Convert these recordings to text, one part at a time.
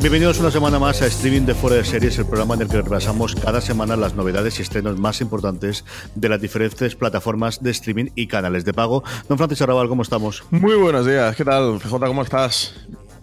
Bienvenidos una semana más a Streaming de Fuera de Series, el programa en el que repasamos cada semana las novedades y estrenos más importantes de las diferentes plataformas de streaming y canales de pago. Don Francisco Arrabal, ¿cómo estamos? Muy buenos días, ¿qué tal? PJ, ¿cómo estás?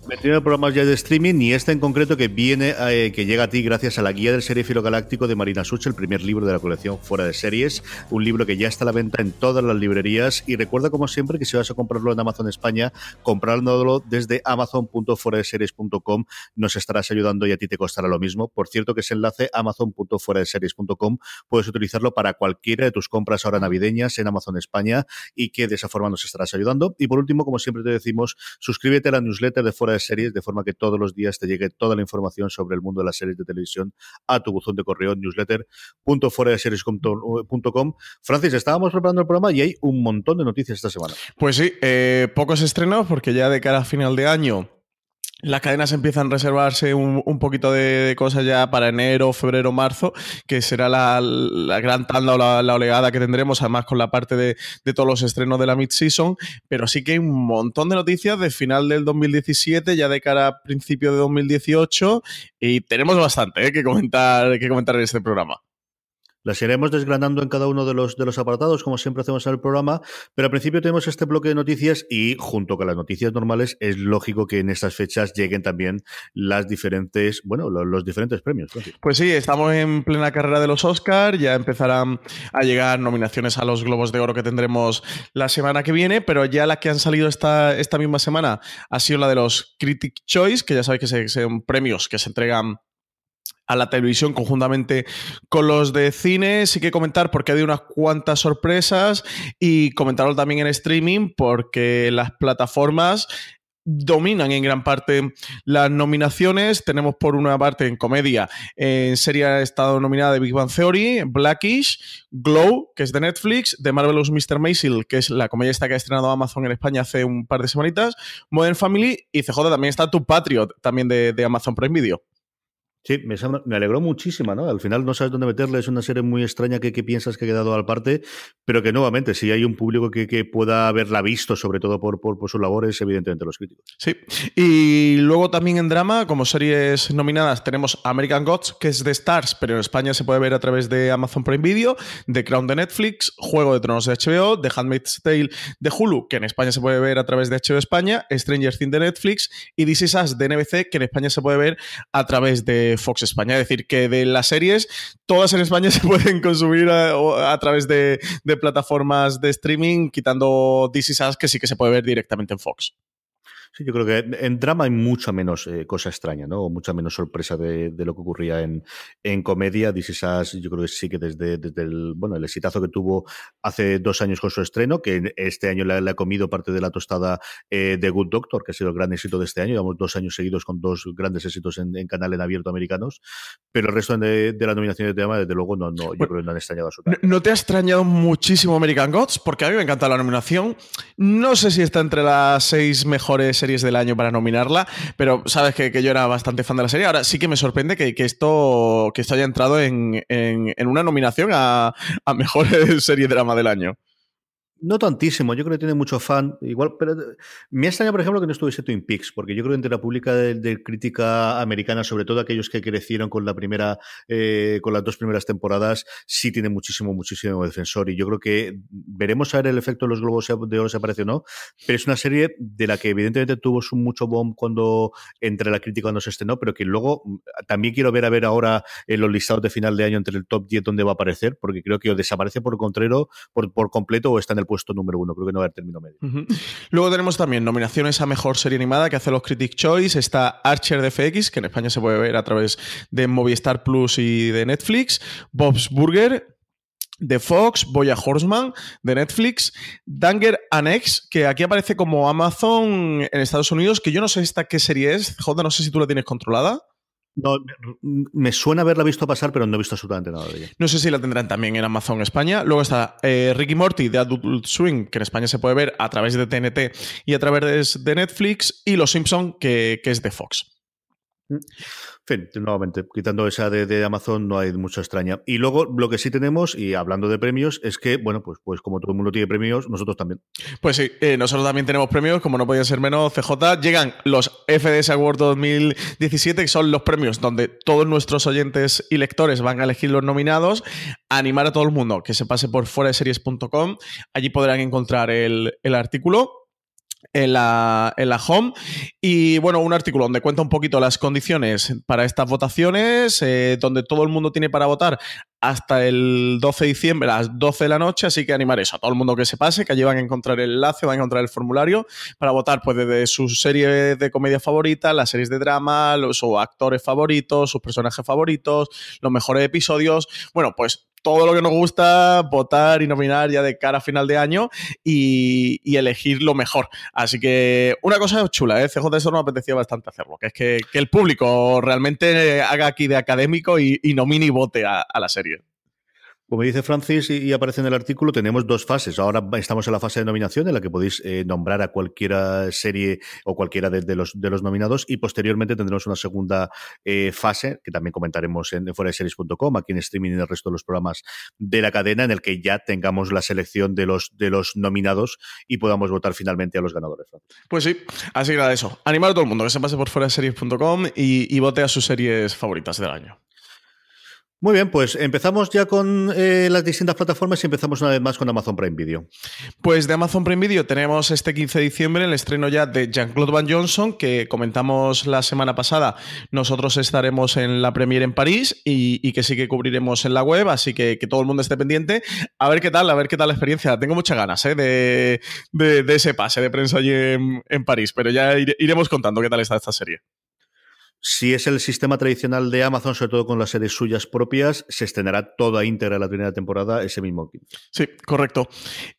Metido programas ya de streaming y este en concreto que viene, eh, que llega a ti gracias a la guía del Filo galáctico de Marina Such, el primer libro de la colección Fuera de Series, un libro que ya está a la venta en todas las librerías y recuerda como siempre que si vas a comprarlo en Amazon España, comprándolo desde amazon.fueradeseries.com nos estarás ayudando y a ti te costará lo mismo. Por cierto que ese enlace amazon.fueradeseries.com puedes utilizarlo para cualquiera de tus compras ahora navideñas en Amazon España y que de esa forma nos estarás ayudando. Y por último, como siempre te decimos, suscríbete a la newsletter de Fuera series, de forma que todos los días te llegue toda la información sobre el mundo de las series de televisión a tu buzón de correo newsletter.foradeseries.com. Francis, estábamos preparando el programa y hay un montón de noticias esta semana. Pues sí, eh, pocos estrenos porque ya de cara a final de año las cadenas empiezan a reservarse un, poquito de, cosas ya para enero, febrero, marzo, que será la, gran tanda o la, oleada que tendremos, además con la parte de, todos los estrenos de la mid-season, pero sí que hay un montón de noticias de final del 2017, ya de cara a principio de 2018, y tenemos bastante eh, que, comentar, que comentar en este programa. Las iremos desgranando en cada uno de los, de los apartados, como siempre hacemos en el programa, pero al principio tenemos este bloque de noticias y junto con las noticias normales es lógico que en estas fechas lleguen también las diferentes, bueno, los, diferentes premios. Pues sí, estamos en plena carrera de los Oscars, ya empezarán a llegar nominaciones a los Globos de Oro que tendremos la semana que viene, pero ya las que han salido esta, esta misma semana ha sido la de los Critic Choice, que ya sabéis que son premios que se entregan a la televisión conjuntamente con los de cine. Sí que comentar porque ha habido unas cuantas sorpresas y comentarlo también en streaming porque las plataformas dominan en gran parte las nominaciones. Tenemos por una parte en comedia, en serie ha estado nominada de Big Bang Theory, Blackish, Glow, que es de Netflix, de Marvelous Mr. Maisel, que es la comedia esta que ha estrenado Amazon en España hace un par de semanitas, Modern Family y CJ también está Tu Patriot, también de, de Amazon Prime Video. Sí, me, alegró muchísimo, ¿no? Al final no sabes dónde meterle, es una serie muy extraña que, piensas que ha quedado al parte, pero que nuevamente, si hay un público que, pueda haberla visto, sobre todo por, por, sus labores, evidentemente los críticos. Sí, y luego también en drama, como series nominadas, tenemos American Gods, que es de Stars, pero en España se puede ver a través de Amazon Prime Video, The Crown de Netflix, Juego de Tronos de HBO, The Handmaid's Tale de Hulu, que en España se puede ver a través de HBO España, Stranger Things de Netflix y This Is Us de NBC, que en España se puede ver a través de Fox España. Es decir, que de las series, todas en España se pueden consumir a, través de, plataformas de streaming, quitando Is Us, que sí que se puede ver directamente en Fox. Sí, yo creo que en drama hay mucha menos eh, cosa extraña, ¿no? O mucha menos sorpresa de, lo que ocurría en, en comedia. This Is yo creo que sí que desde, desde el, bueno, el exitazo que tuvo hace dos años con su estreno, que este año le, ha comido parte de la tostada eh, de Good Doctor, que ha sido el gran éxito de este año. Llevamos dos años seguidos con dos grandes éxitos en, en canal en abierto americanos. Pero el resto de, de las nominaciones de drama, desde luego, no, no yo creo que no han extrañado a su ¿No, ¿No te ha extrañado muchísimo American Gods? Porque a mí me encanta la nominación. No sé si está entre las seis mejores series del año para nominarla, pero sabes que, yo era bastante fan de la serie. Ahora sí que me sorprende que, esto, que esto haya entrado en, una nominación a, a mejor serie drama del año. No tantísimo, yo creo que tiene mucho fan. Igual, pero me extraña, por ejemplo, que no estuviese Twin Peaks, porque yo creo que entre la pública de, crítica americana, sobre todo aquellos que crecieron con la primera, eh, con las dos primeras temporadas, sí tiene muchísimo, muchísimo defensor. Y yo creo que veremos a ver el efecto de los globos de oro se aparece o no, pero es una serie de la que evidentemente tuvo su mucho bomb cuando entre la crítica cuando se estrenó, pero que luego mm, también quiero ver a ver ahora en los listados de final de año entre el top 10 donde va a aparecer, porque creo que o desaparece por contrario, por, por completo, o está en el puesto número uno. Creo que no va a haber término medio. Luego tenemos también nominaciones a mejor serie animada que hace los Critic Choice. Está Archer de FX, que en España se puede ver a través de Movistar Plus y de Netflix. Bob's Burger, de Fox, Boya Horseman, de Netflix, Danger Annex, que aquí aparece como Amazon en Estados Unidos, que yo no sé esta qué serie es, J, no sé si tú la tienes controlada. No, me suena haberla visto pasar, pero no he visto absolutamente nada de ella. No sé si la tendrán también en Amazon España. Luego está eh, Ricky Morty de Adult Swing, que en España se puede ver a través de TNT y a través de Netflix. Y Los Simpson, que, que es de Fox. Mm fin, nuevamente, quitando esa de, Amazon no hay mucho extraña. Y luego lo que sí tenemos, y hablando de premios, es que, bueno, pues, pues como todo el mundo tiene premios, nosotros también. Pues sí, eh, nosotros también tenemos premios, como no podía ser menos, CJ. Llegan los FDS Award 2017, que son los premios donde todos nuestros oyentes y lectores van a elegir los nominados. animar a todo el mundo que se pase por fuera de series.com. Allí podrán encontrar el, el artículo en la, en la home. Y bueno, un artículo donde cuenta un poquito las condiciones para estas votaciones, eh, donde todo el mundo tiene para votar hasta el 12 de diciembre las 12 de la noche, así que animar eso a todo el mundo que se pase, que allí van a encontrar el enlace, van a encontrar el formulario para votar pues desde su serie de comedia favorita, las series de drama, los actores favoritos, sus personajes favoritos, los mejores episodios. Bueno, pues todo lo que nos gusta, votar y nominar ya de cara a final de año y, elegir lo mejor. Así que una cosa chula, ¿eh? CJ eso nos apetecía bastante hacerlo, que es que, el público realmente haga aquí de académico y, nomine y vote a la serie. Como dice Francis y, aparece en el artículo, tenemos dos fases. Ahora estamos en la fase de nominación, en la que podéis eh, nombrar a cualquiera serie o cualquiera de, los, nominados, y posteriormente tendremos una segunda eh, fase, que también comentaremos en, series.com, aquí en streaming y en el resto de los programas de la cadena, en el que ya tengamos la selección de los, nominados y podamos votar finalmente a los ganadores. Pues sí, así que nada, eso. Animar a todo el mundo que se pase por fuera y vote a sus series favoritas del año. Muy bien, pues empezamos ya con eh, las distintas plataformas y empezamos una vez más con Amazon Prime Video. Pues de Amazon Prime Video tenemos este 15 de diciembre el estreno ya de Jean-Claude Van Johnson, que comentamos la semana pasada. Nosotros estaremos en la premiere en París y, que sí que cubriremos en la web, así que que todo el mundo esté pendiente. A ver qué tal, a ver qué tal la experiencia. Tengo muchas ganas ¿eh? de, ese pase de prensa allí en, París, pero ya iremos contando qué tal está esta serie. Si es el sistema tradicional de Amazon, sobre todo con las series suyas propias, se estrenará toda íntegra la primera temporada ese mismo 15. Sí, correcto.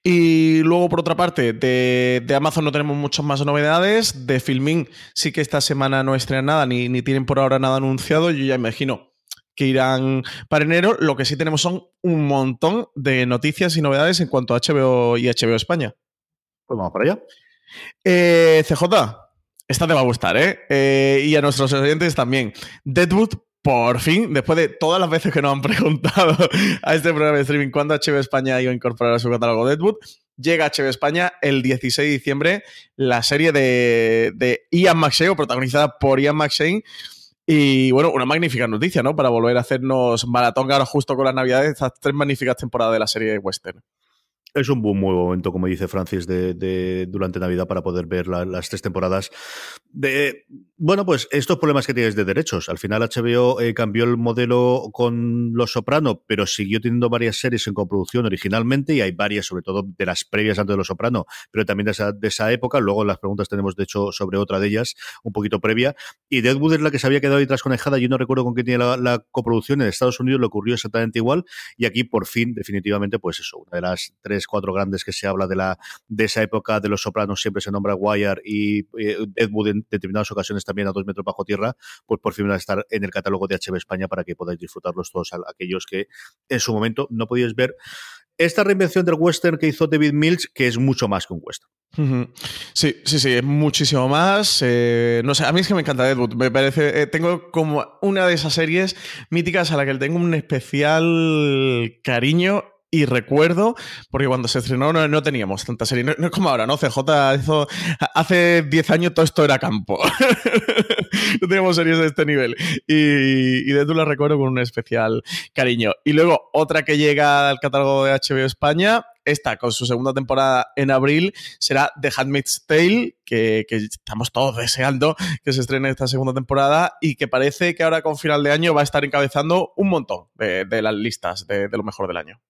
Y luego, por otra parte, de, Amazon no tenemos muchas más novedades. De Filming sí que esta semana no estrenan nada, ni, ni tienen por ahora nada anunciado. Yo ya imagino que irán para enero. Lo que sí tenemos son un montón de noticias y novedades en cuanto a HBO y HBO España. Pues vamos para allá. Eh, CJ, esta te va a gustar, ¿eh? ¿eh? Y a nuestros oyentes también. Deadwood, por fin, después de todas las veces que nos han preguntado a este programa de streaming cuándo HBO España iba a incorporar a su catálogo Deadwood, llega a España el 16 de diciembre la serie de, de Ian McShane, protagonizada por Ian McShane. Y bueno, una magnífica noticia, ¿no? Para volver a hacernos maratón ahora justo con las navidades, estas tres magníficas temporadas de la serie western. Es un muy buen momento, como dice Francis, de, durante Navidad para poder ver las tres temporadas. De, bueno, pues estos problemas que tienes de derechos. Al final HBO eh, cambió el modelo con Los Soprano, pero siguió teniendo varias series en coproducción originalmente y hay varias, sobre todo de las previas antes de Los Soprano, pero también de esa, de esa época. Luego las preguntas tenemos, de hecho, sobre otra de ellas, un poquito previa. Y Deadwood es la que se había quedado ahí trasconejada. Yo no recuerdo con quién tiene la, la coproducción. En Estados Unidos le ocurrió exactamente igual. Y aquí, por fin, definitivamente, pues eso, una de las tres cuatro grandes que se habla de la de esa época de los sopranos, siempre se nombra Wire y eh, Deadwood en determinadas ocasiones también a dos metros bajo tierra, pues por fin van a estar en el catálogo de HB España para que podáis disfrutarlos todos aquellos que en su momento no podíais ver esta reinvención del western que hizo David Mills, que es mucho más que un western. Sí, sí, sí, es muchísimo más. Eh, no sé, a mí es que me encanta Deadwood. Me parece, eh, tengo como una de esas series míticas a la que le tengo un especial cariño y recuerdo, porque cuando se estrenó no, teníamos tanta serie, no, es como ahora, ¿no? CJ hizo, hace 10 años todo esto era campo. no teníamos series de este nivel. Y, de tú la recuerdo con un especial cariño. Y luego otra que llega al catálogo de HBO España, esta con su segunda temporada en abril será The Handmaid's Tale, que, estamos todos deseando que se estrene esta segunda temporada y que parece que ahora con final de año va a estar encabezando un montón de, las listas de lo mejor del año.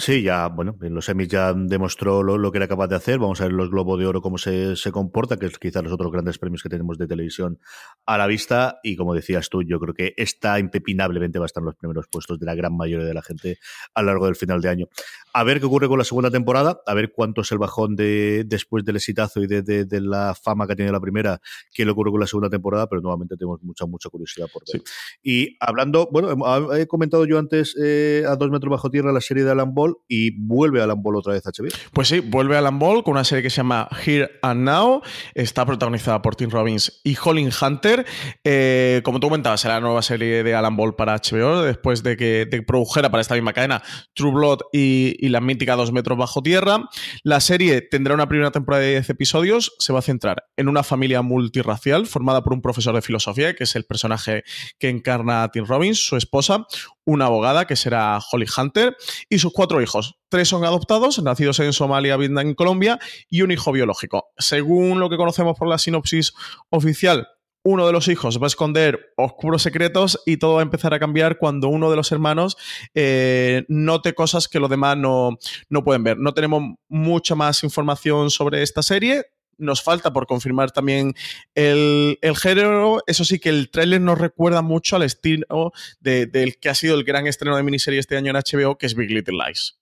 Sí, ya, bueno, en los semis ya demostró lo, que era capaz de hacer. Vamos a ver los Globos de Oro cómo se, se, comporta, que es quizás los otros grandes premios que tenemos de televisión a la vista. Y como decías tú, yo creo que esta impepinablemente va a estar en los primeros puestos de la gran mayoría de la gente a lo largo del final de año. A ver qué ocurre con la segunda temporada, a ver cuánto es el bajón de después del exitazo y de, de, la fama que ha tenido la primera, qué le ocurre con la segunda temporada, pero nuevamente tenemos mucha, mucha curiosidad por ver. Y hablando, bueno, he comentado yo antes eh, a dos metros bajo tierra la serie de Alan y vuelve Alan Ball otra vez a HBO. Pues sí, vuelve Alan Ball con una serie que se llama Here and Now. Está protagonizada por Tim Robbins y Colin Hunter. Eh, como tú comentabas, será la nueva serie de Alan Ball para HBO después de que produjera para esta misma cadena True Blood y, la mítica Dos metros bajo tierra. La serie tendrá una primera temporada de 10 episodios. Se va a centrar en una familia multirracial formada por un profesor de filosofía, que es el personaje que encarna a Tim Robbins, su esposa, una abogada que será Holly Hunter y sus cuatro hijos. Tres son adoptados, nacidos en Somalia, Vietnam y Colombia, y un hijo biológico. Según lo que conocemos por la sinopsis oficial, uno de los hijos va a esconder oscuros secretos y todo va a empezar a cambiar cuando uno de los hermanos eh, note cosas que los demás no, no pueden ver. No tenemos mucha más información sobre esta serie nos falta por confirmar también el, género. Eso sí que el tráiler nos recuerda mucho al estilo del que ha sido el gran estreno de miniserie este año en HBO, que es Big Little Lies.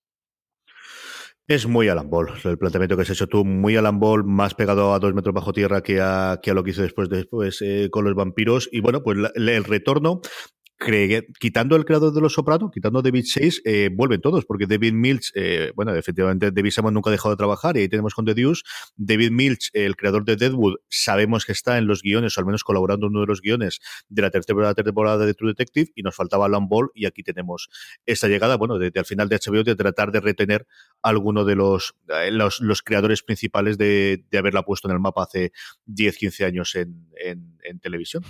Es muy Alan Ball, el planteamiento que has hecho tú, muy Alan Ball, más pegado a dos metros bajo tierra que a, que a lo que hizo después, después eh, con los vampiros. Y bueno, pues el retorno quitando el creador de Los Sopranos, quitando David Chase, eh, vuelven todos, porque David Milch, eh, bueno, efectivamente David Simon nunca ha dejado de trabajar y ahí tenemos con The Deuce. David Milch, el creador de Deadwood, sabemos que está en los guiones, o al menos colaborando en uno de los guiones de la tercera temporada de True Detective, y nos faltaba Alan Ball, y aquí tenemos esta llegada, bueno, desde al final de HBO, de tratar de retener a alguno de los, eh, los, los, creadores principales de, de, haberla puesto en el mapa hace 10, 15 años en, en, televisión.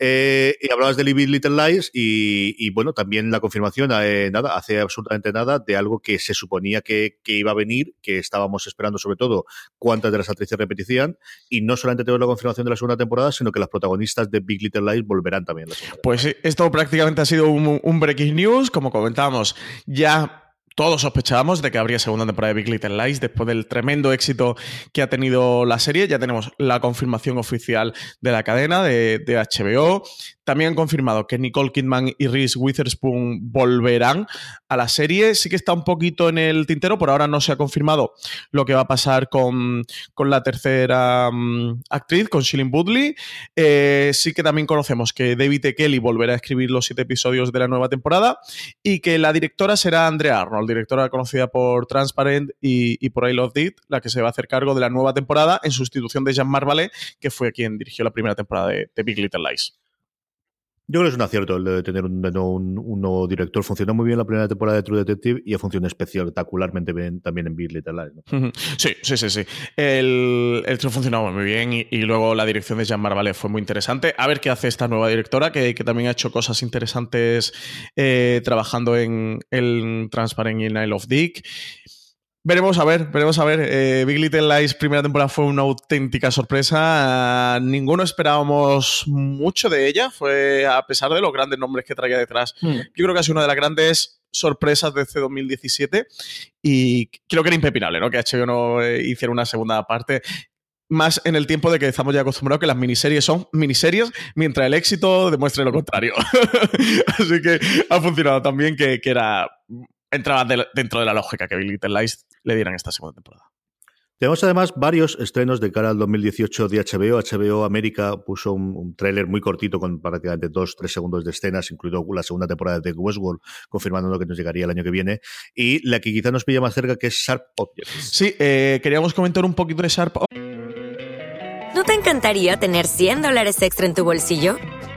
y hablabas de Living Little Lies, y, bueno, también la confirmación, eh, nada, hace absolutamente nada de algo que se suponía que, iba a venir, que estábamos esperando sobre todo cuántas de las actrices repetían, y no solamente tenemos la confirmación de la segunda temporada, sino que las protagonistas de Big Little Lies volverán también. La pues esto prácticamente ha sido un, un breaking news, como comentábamos, ya todos sospechábamos de que habría segunda temporada de Big Little Lies después del tremendo éxito que ha tenido la serie. Ya tenemos la confirmación oficial de la cadena de, de HBO. También han confirmado que Nicole Kidman y Reese Witherspoon volverán a la serie. Sí que está un poquito en el tintero, por ahora no se ha confirmado lo que va a pasar con, la tercera mm, actriz, con Shilling Woodley. Eh, sí que también conocemos que David E. Kelly volverá a escribir los siete episodios de la nueva temporada y que la directora será Andrea Arnold, directora conocida por Transparent y, por I Love It, la que se va a hacer cargo de la nueva temporada en sustitución de Jean Marvalet, que fue quien dirigió la primera temporada de Big Little Lies. Yo creo que es un acierto el de tener un, nuevo director. Funcionó muy bien la primera temporada de True Detective y ha funcionado espectacularmente bien también en Big Little Lies. Sí, sí, sí, sí. El, el funcionaba muy bien y, luego la dirección de Jean Marvalet fue muy interesante. A ver qué hace esta nueva directora, que, también ha hecho cosas interesantes eh, trabajando en el Transparent y en Isle of Dick. Veremos a ver, veremos a ver. Eh, Big Little Lies primera temporada fue una auténtica sorpresa. ninguno esperábamos mucho de ella, fue a pesar de los grandes nombres que traía detrás. Hmm. Yo creo que ha sido una de las grandes sorpresas de este 2017 y creo que era impepinable, ¿no? Que HBO no eh, hiciera una segunda parte más en el tiempo de que estamos ya acostumbrados que las miniseries son miniseries, mientras el éxito demuestre lo contrario. Así que ha funcionado también que, que era entraba dentro de la lógica que Big Little Lies le dieran esta segunda temporada. Tenemos además varios estrenos de cara al 2018 de HBO. HBO América puso un, tráiler muy cortito con prácticamente dos, tres segundos de escenas, incluido la segunda temporada de Westworld, confirmando lo que nos llegaría el año que viene. Y la que quizá nos pilla más cerca, que es Sharp Objects. Sí, eh, queríamos comentar un poquito de Sharp ¿No te encantaría tener 100 dólares extra en tu bolsillo?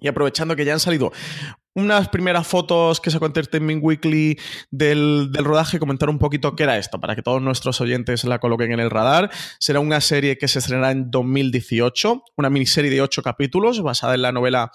y aprovechando que ya han salido unas primeras fotos que sacó Entertainment Weekly del, del, rodaje, comentar un poquito qué era esto, para que todos nuestros oyentes la coloquen en el radar. Será una serie que se estrenará en 2018, una miniserie de ocho capítulos basada en la novela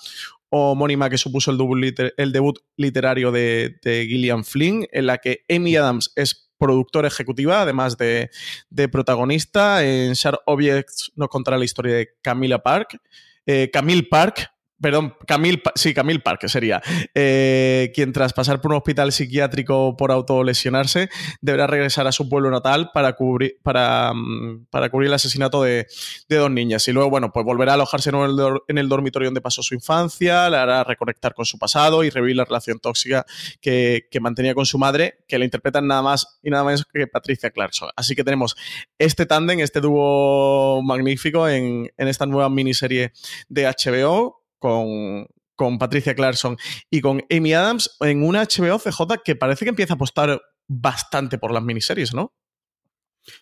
homónima que supuso el, el debut literario de, de, Gillian Flynn, en la que Amy Adams es productora ejecutiva, además de, de protagonista. En Sharp Objects nos contará la historia de Camila Park. Eh, Camille Park, Perdón, Camille, sí, Camille Park sería, eh, quien tras pasar por un hospital psiquiátrico por autolesionarse, deberá regresar a su pueblo natal para cubrir, para, mm, para cubrir el asesinato de, dos niñas. Y luego, bueno, pues volverá a alojarse en el, dormitorio donde pasó su infancia, le hará reconectar con su pasado y revivir la relación tóxica que, mantenía con su madre, que la interpretan nada más y nada menos que Patricia Clarkson. Así que tenemos este tándem, este dúo magnífico en, en esta nueva miniserie de HBO con, con Patricia Clarkson y con Amy Adams en una HBO CJ que parece que empieza a apostar bastante por las miniseries, ¿no?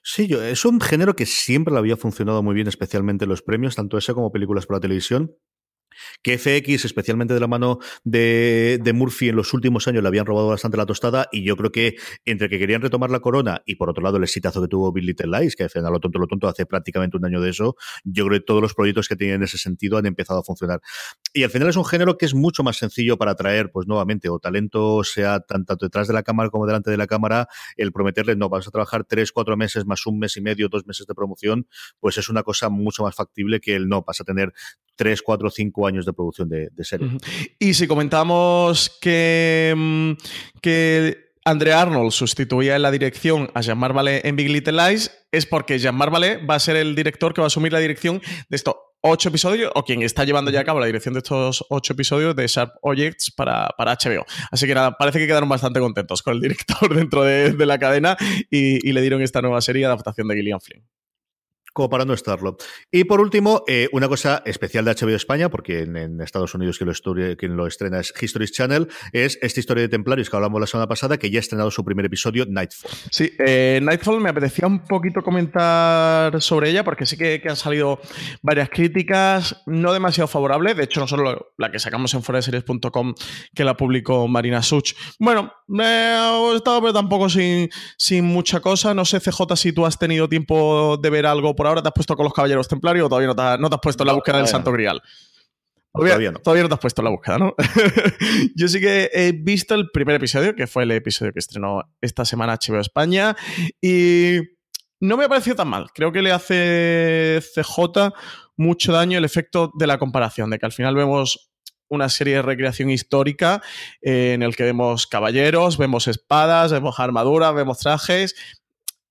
Sí, yo, es un género que siempre le había funcionado muy bien, especialmente los premios, tanto ese como películas para televisión que FX, especialmente de la mano de, Murphy en los últimos años, le habían robado bastante la tostada y yo creo que entre que querían retomar la corona y por otro lado el exitazo que tuvo Bill Little Lies, que al lo tonto lo tonto hace prácticamente un año de eso, yo creo que todos los proyectos que tienen en ese sentido han empezado a funcionar. Y al final es un género que es mucho más sencillo para atraer, pues nuevamente, o talento sea tanto detrás de la cámara como delante de la cámara, el prometerle, no, vas a trabajar tres, cuatro meses más un mes y medio, dos meses de promoción, pues es una cosa mucho más factible que el no, vas a tener tres, cuatro, cinco años de producción de, serie. Y si comentamos que, mm, que Andrea Arnold sustituía en la dirección a Jean Marvale en Big Little Lies, es porque Jean Marvale va a ser el director que va a asumir la dirección de estos ocho episodios, o quien está llevando ya a cabo la dirección de estos ocho episodios de Sharp Objects para, para HBO. Así que nada, parece que quedaron bastante contentos con el director dentro de, la cadena y, y, le dieron esta nueva serie de adaptación de Gillian Flynn como para no estarlo. Y por último, eh, una cosa especial de HBO España, porque en, Estados Unidos quien lo, estrena es History Channel, es esta historia de Templarios que hablamos la semana pasada, que ya ha estrenado su primer episodio, Nightfall. Sí, eh, Nightfall me apetecía un poquito comentar sobre ella, porque sí que, han salido varias críticas, no demasiado favorables, de hecho no solo la que sacamos en foraseries.com, que la publicó Marina Such. Bueno, he estado pero tampoco sin, sin mucha cosa, no sé CJ si tú has tenido tiempo de ver algo por ahora te has puesto con los caballeros templarios o todavía no te, has, puesto en la búsqueda del Santo Grial. Todavía, no. todavía no te has puesto en la búsqueda, ¿no? Yo sí que he visto el primer episodio, que fue el episodio que estrenó esta semana HBO España, y no me ha parecido tan mal. Creo que le hace CJ mucho daño el efecto de la comparación, de que al final vemos una serie de recreación histórica eh, en el que vemos caballeros, vemos espadas, vemos armaduras, vemos trajes,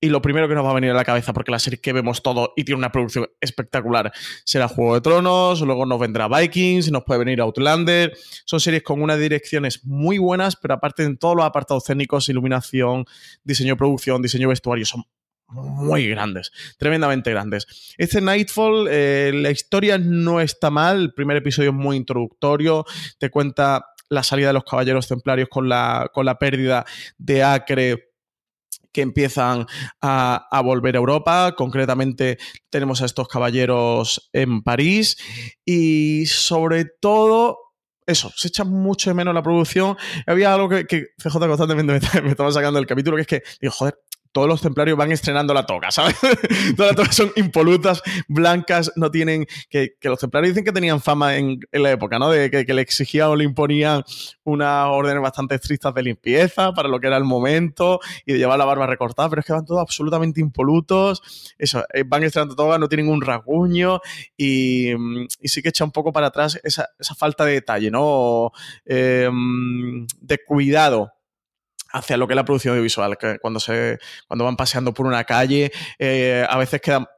y lo primero que nos va a venir a la cabeza, porque la serie que vemos todo y tiene una producción espectacular, será Juego de Tronos, luego nos vendrá Vikings, nos puede venir Outlander. Son series con unas direcciones muy buenas, pero aparte en todos los apartados técnicos, iluminación, diseño de producción, diseño de vestuario, son muy grandes, tremendamente grandes. Este Nightfall, eh, la historia no está mal, el primer episodio es muy introductorio, te cuenta la salida de los caballeros templarios con la, con la pérdida de Acre que empiezan a, volver a Europa. Concretamente tenemos a estos caballeros en París y sobre todo... Eso, se echa mucho de menos la producción. Había algo que, CJ constantemente me, me, estaba sacando del capítulo, que es que, digo, joder, todos los templarios van estrenando la toga, ¿sabes? Todas las togas son impolutas, blancas, no tienen. Que, los templarios dicen que tenían fama en, la época, ¿no? De que, le exigían o le imponían unas órdenes bastante estrictas de limpieza para lo que era el momento y de llevar la barba recortada, pero es que van todos absolutamente impolutos. Eso, eh, van estrenando toga, no tienen un rasguño y, sí que echa un poco para atrás esa, falta de detalle, ¿no? Eh, de cuidado hacia lo que es la producción audiovisual, que cuando, se, cuando van paseando por una calle, eh, a veces queda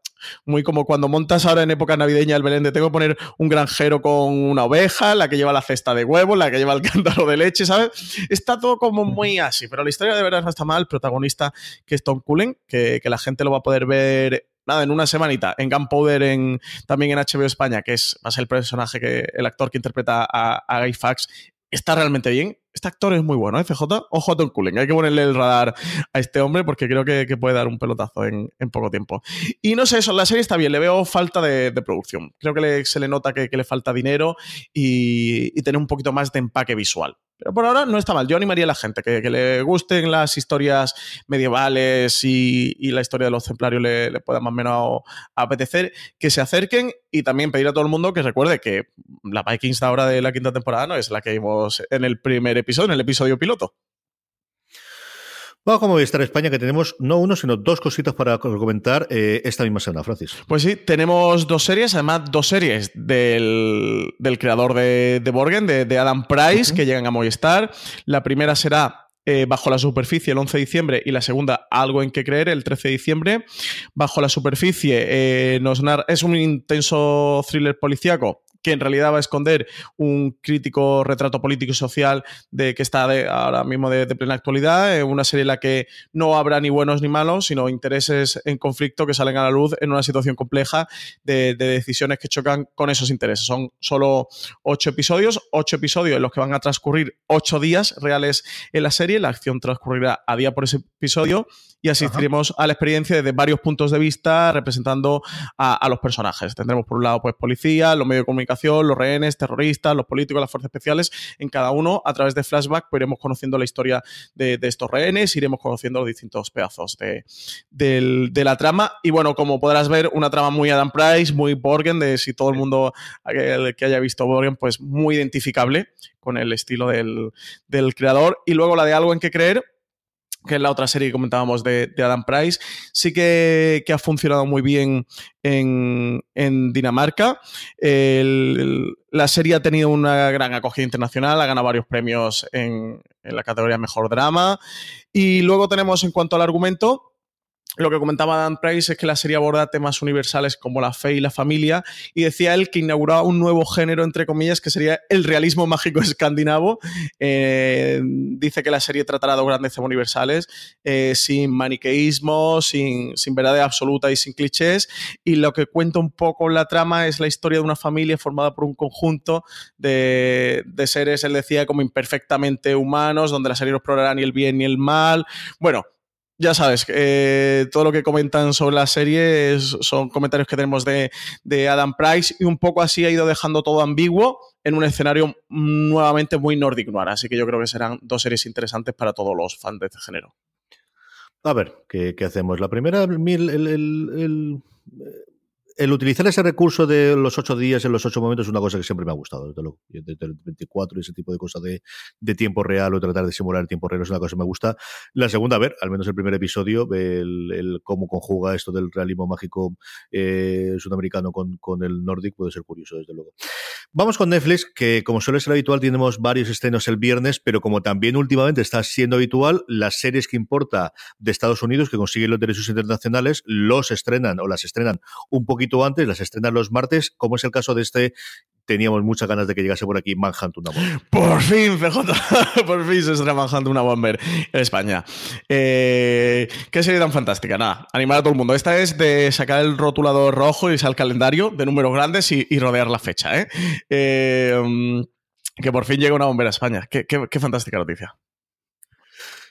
muy como cuando montas ahora en época navideña el Belén de tengo que poner un granjero con una oveja, la que lleva la cesta de huevos, la que lleva el cántaro de leche, ¿sabes? Está todo como muy así, pero la historia de verdad no está mal. El protagonista, que es Tom Cullen, que, la gente lo va a poder ver nada, en una semanita, en Gunpowder, en, también en HBO España, que es, va a ser el personaje que, el actor que interpreta a, a Guy Fawkes, está realmente bien. Este actor es muy bueno, ¿eh, CJ? Ojo a Tom Cullen. Hay que ponerle el radar a este hombre porque creo que, puede dar un pelotazo en, poco tiempo. Y no sé, eso, la serie está bien. Le veo falta de, producción. Creo que se le nota que, le falta dinero y tener un poquito más de empaque visual. Pero por ahora no está mal. Yo animaría a la gente que, le gusten las historias medievales y, la historia de los templarios le, pueda más o menos apetecer, que se acerquen y también pedir a todo el mundo que recuerde que la Vikings ahora de la quinta temporada no es la que vimos en el primer episodio, en el episodio piloto. Vamos como estar España, que tenemos no uno, sino dos cositas para comentar eh, esta misma semana, Francis. Pues sí, tenemos dos series, además dos series del, creador de, de Borgen, de, Adam Price, que llegan a Movistar. La primera será eh, Bajo la superficie el 11 de diciembre y la segunda Algo en que creer el 13 de diciembre. Bajo la superficie eh, nos es un intenso thriller policíaco que en realidad va a esconder un crítico retrato político y social de que está ahora mismo de, plena actualidad, en una serie en la que no habrá ni buenos ni malos, sino intereses en conflicto que salen a la luz en una situación compleja de, decisiones que chocan con esos intereses. Son solo ocho episodios, ocho episodios en los que van a transcurrir ocho días reales en la serie, la acción transcurrirá a día por ese episodio y asistiremos a la experiencia desde varios puntos de vista representando a, los personajes. Tendremos por un lado pues policía, los medios de comunicación, los rehenes, terroristas, los políticos, las fuerzas especiales. En cada uno, a través de flashback, pues iremos conociendo la historia de, estos rehenes, iremos conociendo los distintos pedazos de, la trama. Y bueno, como podrás ver, una trama muy Adam Price, muy Borgen, de si todo el mundo que haya visto Borgen, pues muy identificable con el estilo del, del creador. Y luego la de algo en que creer, que es la otra serie que comentábamos de, Adam Price, sí que, ha funcionado muy bien en, Dinamarca. la serie ha tenido una gran acogida internacional, ha ganado varios premios en, en la categoría Mejor Drama. Y luego tenemos en cuanto al argumento, lo que comentaba Dan Price es que la serie aborda temas universales como la fe y la familia, y decía él que inauguraba un nuevo género, entre comillas, que sería el realismo mágico escandinavo. Eh, dice que la serie tratará de grandes temas universales, eh, sin maniqueísmo, sin, sin verdad absoluta y sin clichés, y lo que cuenta un poco la trama es la historia de una familia formada por un conjunto de, de seres, él decía, como imperfectamente humanos, donde la serie no explorará ni el bien ni el mal. Bueno, ya sabes, eh, todo lo que comentan sobre la serie son comentarios que tenemos de, Adam Price y un poco así ha ido dejando todo ambiguo en un escenario nuevamente muy Nordic Noir. Así que yo creo que serán dos series interesantes para todos los fans de este género. A ver, ¿qué, hacemos? La primera, el, el utilizar ese recurso de los ocho días en los ocho momentos es una cosa que siempre me ha gustado, desde luego. Desde el 24 y ese tipo de cosas de, tiempo real o tratar de simular el tiempo real es una cosa que me gusta. La segunda, ver, al menos el primer episodio, el, el cómo conjuga esto del realismo mágico eh, sudamericano con, con, el Nordic puede ser curioso, desde luego. Vamos con Netflix, que como suele ser habitual, tenemos varios estrenos el viernes, pero como también últimamente está siendo habitual, las series que importa de Estados Unidos, que consiguen los derechos internacionales, los estrenan o las estrenan un poquito antes, las estrenan los martes, como es el caso de este teníamos muchas ganas de que llegase por aquí Manhunt una bomber. Por fin, CJ, por fin se estrena Manhunt una bomber en España. Eh, qué serie tan fantástica, nada, animar a todo el mundo. Esta es de sacar el rotulador rojo y al calendario de números grandes y, rodear la fecha, ¿eh? ¿eh? Que por fin llega una bombera a España. qué fantástica noticia.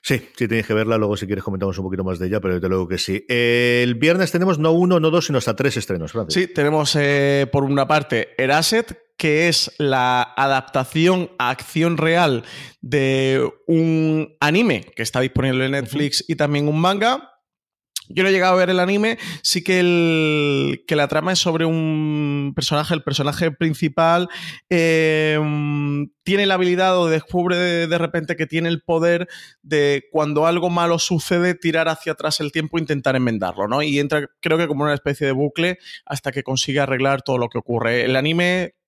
Sí, sí tenéis que verla, luego si quieres comentamos un poquito más de ella, pero desde luego que sí. el viernes tenemos no uno, no dos, sino hasta tres estrenos, Sí, tenemos eh, por una parte Eraset, que es la adaptación a acción real de un anime que está disponible en Netflix y también un manga. Yo no he llegado a ver el anime, sí que, el, que la trama es sobre un personaje, el personaje principal em, tiene la habilidad o descubre de, repente que tiene el poder de cuando algo malo sucede tirar hacia atrás el tiempo e intentar enmendarlo, ¿no? Y entra creo que como una especie de bucle hasta que consigue arreglar todo lo que ocurre. El anime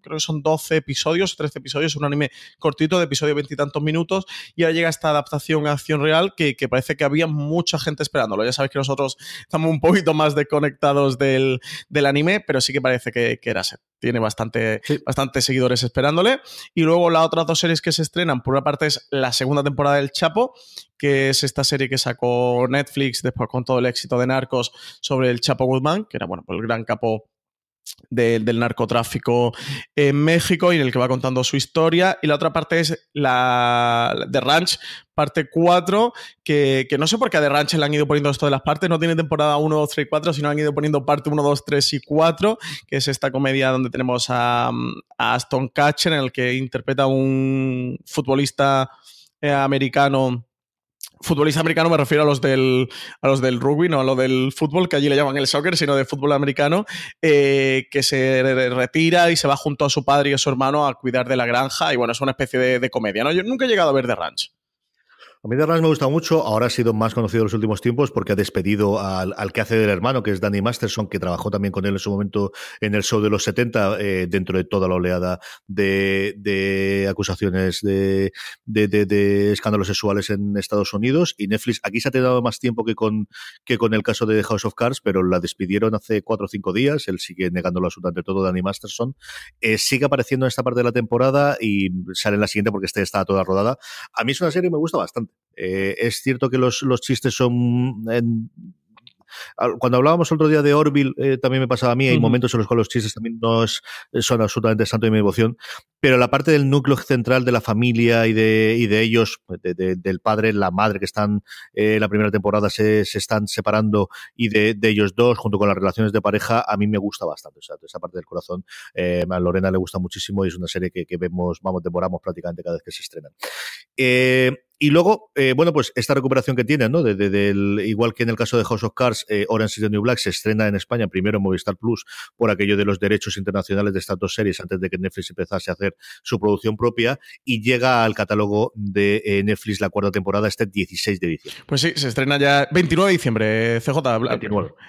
creo que son 12 episodios, 13 episodios, un anime cortito de episodio veintitantos minutos, y ahora llega esta adaptación a acción real que, parece que había mucha gente esperándolo. Ya sabéis que nosotros estamos un poquito más desconectados del, anime, pero sí que parece que, era set. Tiene bastante, bastantes seguidores esperándole. Y luego las otras dos series que se estrenan, por una parte es la segunda temporada del Chapo, que es esta serie que sacó Netflix después con todo el éxito de Narcos sobre el Chapo Guzmán, que era bueno, pues el gran capo del narcotráfico en México y en el que va contando su historia. Y la otra parte es la de Ranch, parte 4, que, no sé por qué a The Ranch le han ido poniendo esto de las partes, no tiene temporada 1, 2, 3 y 4, sino han ido poniendo parte 1, 2, 3 y 4, que es esta comedia donde tenemos a, a Aston Catcher, en el que interpreta un futbolista eh, americano futbolista americano me refiero a los del, a los del rugby, no a lo del fútbol, que allí le llaman el soccer, sino de fútbol americano, eh, que se retira y se va junto a su padre y a su hermano a cuidar de la granja. Y bueno, es una especie de, de comedia, ¿no? Yo nunca he llegado a ver The Ranch. A mí Darlas me gusta mucho, ahora ha sido más conocido en los últimos tiempos porque ha despedido al, que hace del hermano, que es Danny Masterson, que trabajó también con él en su momento en el show de los 70, eh, dentro de toda la oleada de, acusaciones de, de, escándalos sexuales en Estados Unidos. Y Netflix, aquí se ha tenido más tiempo que con, que con el caso de House of Cards, pero la despidieron hace cuatro o cinco días, él sigue negándolo absolutamente todo, Danny Masterson. Eh, sigue apareciendo en esta parte de la temporada y sale en la siguiente porque esta está toda rodada. A mí es una serie que me gusta bastante. Eh, es cierto que los, los chistes son cuando hablábamos el otro día de Orville, eh, también me pasaba a mí, hay momentos en los cuales los chistes también no son absolutamente santo de mi devoción, pero la parte del núcleo central de la familia y de, y de ellos, del padre, la madre que están eh, la primera temporada se, se están separando y de, de, ellos dos, junto con las relaciones de pareja, a mí me gusta bastante. O sea, esa parte del corazón a Lorena le gusta muchísimo y es una serie que, que vemos, vamos, devoramos prácticamente cada vez que se estrenan. Eh, y luego, eh, bueno, pues esta recuperación que tienen, ¿no? De, del, igual que en el caso de House of Cards, eh, Orange is the New Black se estrena en España primero en Movistar Plus por aquello de los derechos internacionales de estas dos series antes de que Netflix empezase a hacer su producción propia y llega al catálogo de eh, Netflix la cuarta temporada este 16 de diciembre. Pues sí, se estrena ya 29 de diciembre, CJ.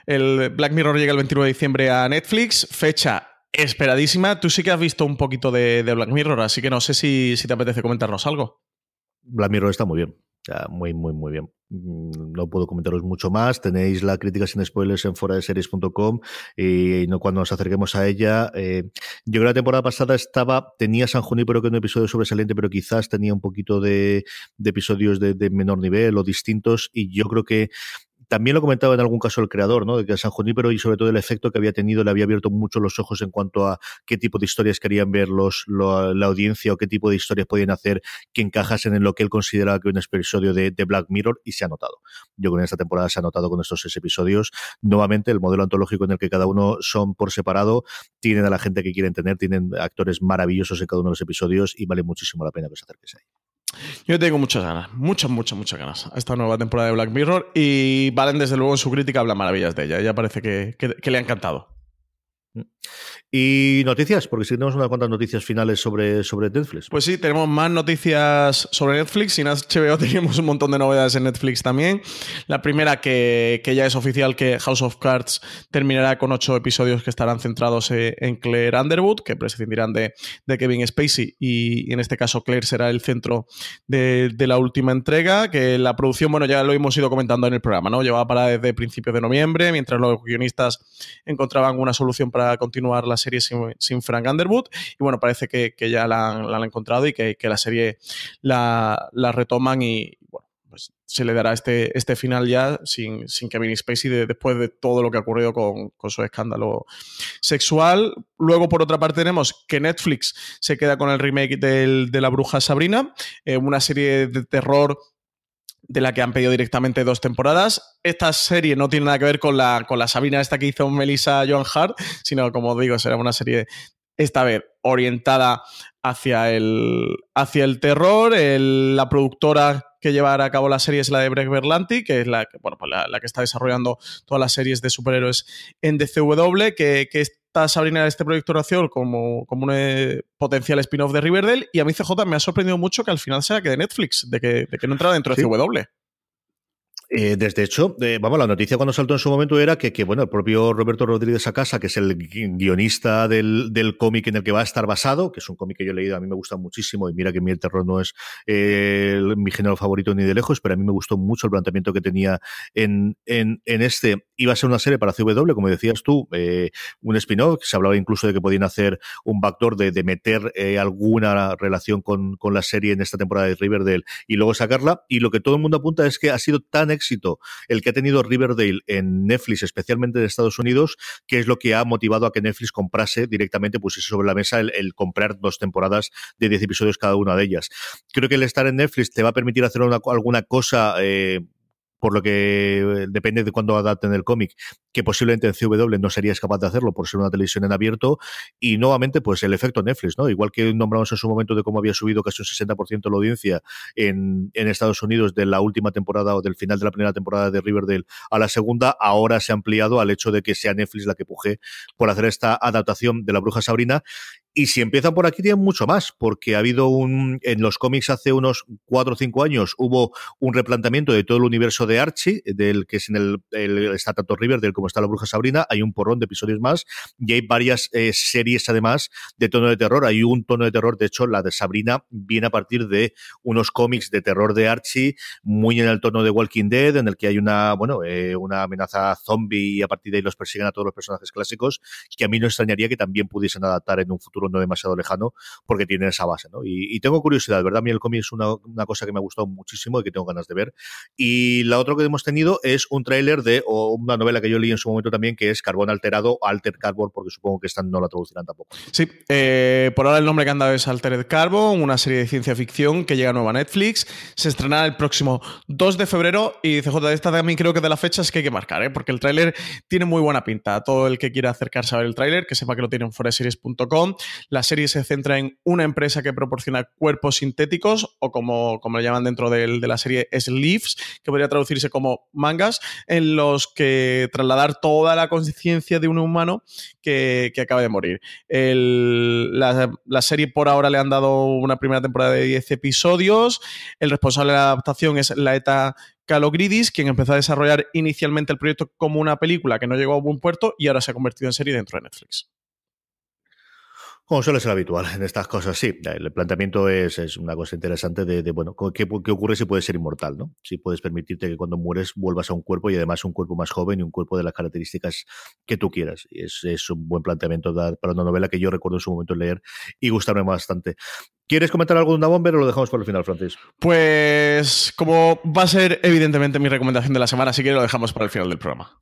El Black Mirror llega el 29 de diciembre a Netflix, fecha esperadísima. Tú sí que has visto un poquito de, Black Mirror, así que no sé si, si te apetece comentarnos algo. Black Mirror está muy bien. muy, muy, muy bien. Mm, no puedo comentaros mucho más. Tenéis la crítica sin spoilers en fuera de series.com y no, cuando nos acerquemos a ella. Eh, yo creo que la temporada pasada estaba, tenía San pero que un episodio sobresaliente, pero quizás tenía un poquito de, episodios de, de, menor nivel o distintos. Y yo creo que también lo comentaba en algún caso el creador, ¿no? De que San Junípero y sobre todo el efecto que había tenido le había abierto mucho los ojos en cuanto a qué tipo de historias querían ver los, la audiencia o qué tipo de historias podían hacer que encajasen en lo que él consideraba que un episodio de, Black Mirror y se ha notado. Yo con esta temporada se ha notado con estos seis episodios. Nuevamente, el modelo antológico en el que cada uno son por separado, tienen a la gente que quieren tener, tienen actores maravillosos en cada uno de los episodios y vale muchísimo la pena que se acerques ahí. Yo tengo muchas ganas, muchas, muchas, muchas ganas a esta nueva temporada de Black Mirror y Valen desde luego en su crítica habla maravillas de ella. Ella parece que, que le ha encantado. Mm. Y noticias, porque sí tenemos unas cuantas noticias finales sobre, sobre Netflix. Pues sí, tenemos más noticias sobre Netflix. En HBO tenemos un montón de novedades en Netflix también. La primera, que, ya es oficial que House of Cards terminará con ocho episodios que estarán centrados eh, en Claire Underwood, que prescindirán de, de Kevin Spacey. Y, en este caso, Claire será el centro de, la última entrega. Que la producción, bueno, ya lo hemos ido comentando en el programa, ¿no? Llevaba para desde principios de noviembre, mientras los guionistas encontraban una solución para continuar la serie sin, Frank Underwood. Y bueno, parece que, ya la han, encontrado y que, la serie la, retoman y bueno, pues se le dará este, este final ya sin, sin Kevin Spacey después de todo lo que ha ocurrido con, su escándalo sexual. Luego, por otra parte, tenemos que Netflix se queda con el remake de La Bruja Sabrina, eh, una serie de terror de la que han pedido directamente dos temporadas. Esta serie no tiene nada que ver con la, con la Sabina esta que hizo Melissa Joan Hart, sino como digo, será una serie esta vez orientada hacia el, hacia el terror. la productora que llevará a cabo la serie es la de Breck Berlanti, que es la, bueno, pues la, que está desarrollando todas las series de superhéroes en DCW, que, que Sabrina este proyecto Raciol como, como un eh, potencial spin-off de Riverdale. Y a mí CJ me ha sorprendido mucho que al final sea que de Netflix, de que, de que no entra dentro de CW. Eh, desde hecho, vamos, la noticia cuando saltó en su momento era que, bueno, el propio Roberto Rodríguez Acasa, que es el guionista del, del cómic en el que va a estar basado, que es un cómic que yo he leído, a mí me gusta muchísimo, y mira que mi terror no es eh, mi género favorito ni de lejos, pero a mí me gustó mucho el planteamiento que tenía en, en, en este. Iba a ser una serie para CW, como decías tú, eh, un spin-off, se hablaba incluso de que podían hacer un backdoor de, de meter alguna relación con, con la serie en esta temporada de Riverdale y luego sacarla, y lo que todo el mundo apunta es que ha sido tan éxito el que ha tenido Riverdale en Netflix, especialmente de Estados Unidos, que es lo que ha motivado a que Netflix comprase directamente, pusiese sobre la mesa el, comprar dos temporadas de 10 episodios cada una de ellas. Creo que el estar en Netflix te va a permitir hacer alguna cosa eh, por lo que eh, depende de cuándo adapten el cómic, que posiblemente en CW no serías capaz de hacerlo por ser una televisión en abierto, y nuevamente, pues el efecto Netflix, ¿no? Igual que nombramos en su momento de cómo había subido casi un 60% la audiencia en, en Estados Unidos de la última temporada o del final de la primera temporada de Riverdale a la segunda, ahora se ha ampliado al hecho de que sea Netflix la que puje por hacer esta adaptación de la Bruja Sabrina y si empiezan por aquí, tienen mucho más, porque ha habido un. En los cómics hace unos cuatro o cinco años hubo un replanteamiento de todo el universo de Archie, del que es en el, el está tanto del como está la Bruja Sabrina. Hay un porrón de episodios más y hay varias eh, series además de tono de terror. Hay un tono de terror, de hecho, la de Sabrina viene a partir de unos cómics de terror de Archie, muy en el tono de Walking Dead, en el que hay una, bueno, eh, una amenaza zombie y a partir de ahí los persiguen a todos los personajes clásicos, que a mí no extrañaría que también pudiesen adaptar en un futuro no demasiado lejano, porque tiene esa base, ¿no? Y, tengo curiosidad, ¿verdad? A mí el cómic es una, cosa que me ha gustado muchísimo y que tengo ganas de ver. Y la otra que hemos tenido es un tráiler de o una novela que yo leí en su momento también, que es Carbón Alterado, Alter Carbon, porque supongo que esta no la traducirán tampoco. Sí, eh, por ahora el nombre que han dado es Altered Carbon, una serie de ciencia ficción que llega nueva a Netflix. Se estrenará el próximo 2 de febrero y CJ, esta también creo que de las fechas que hay que marcar, ¿eh? porque el tráiler tiene muy buena pinta. Todo el que quiera acercarse a ver el tráiler, que sepa que lo tiene en foreseries.com. La serie se centra en una empresa que proporciona cuerpos sintéticos, o como, como le llaman dentro de, la serie, sleeves, que podría como mangas, en los que trasladar toda la conciencia de un humano que, acaba de morir. la, la, serie por ahora le han dado una primera temporada de 10 episodios. El responsable de la adaptación es la ETA Calogridis, quien empezó a desarrollar inicialmente el proyecto como una película que no llegó a buen puerto y ahora se ha convertido en serie dentro de Netflix. Como suele ser habitual en estas cosas, sí. El planteamiento es, una cosa interesante de, bueno, ¿qué, ¿qué, ocurre si puedes ser inmortal, ¿no? Si puedes permitirte que cuando mueres vuelvas a un cuerpo y además un cuerpo más joven y un cuerpo de las características que tú quieras. Y es, un buen planteamiento para una novela que yo recuerdo en su momento leer y gustarme bastante. ¿Quieres comentar algo de una bomber o lo dejamos por el final, Francis? Pues como va a ser evidentemente mi recomendación de la semana, así que lo dejamos para el final del programa.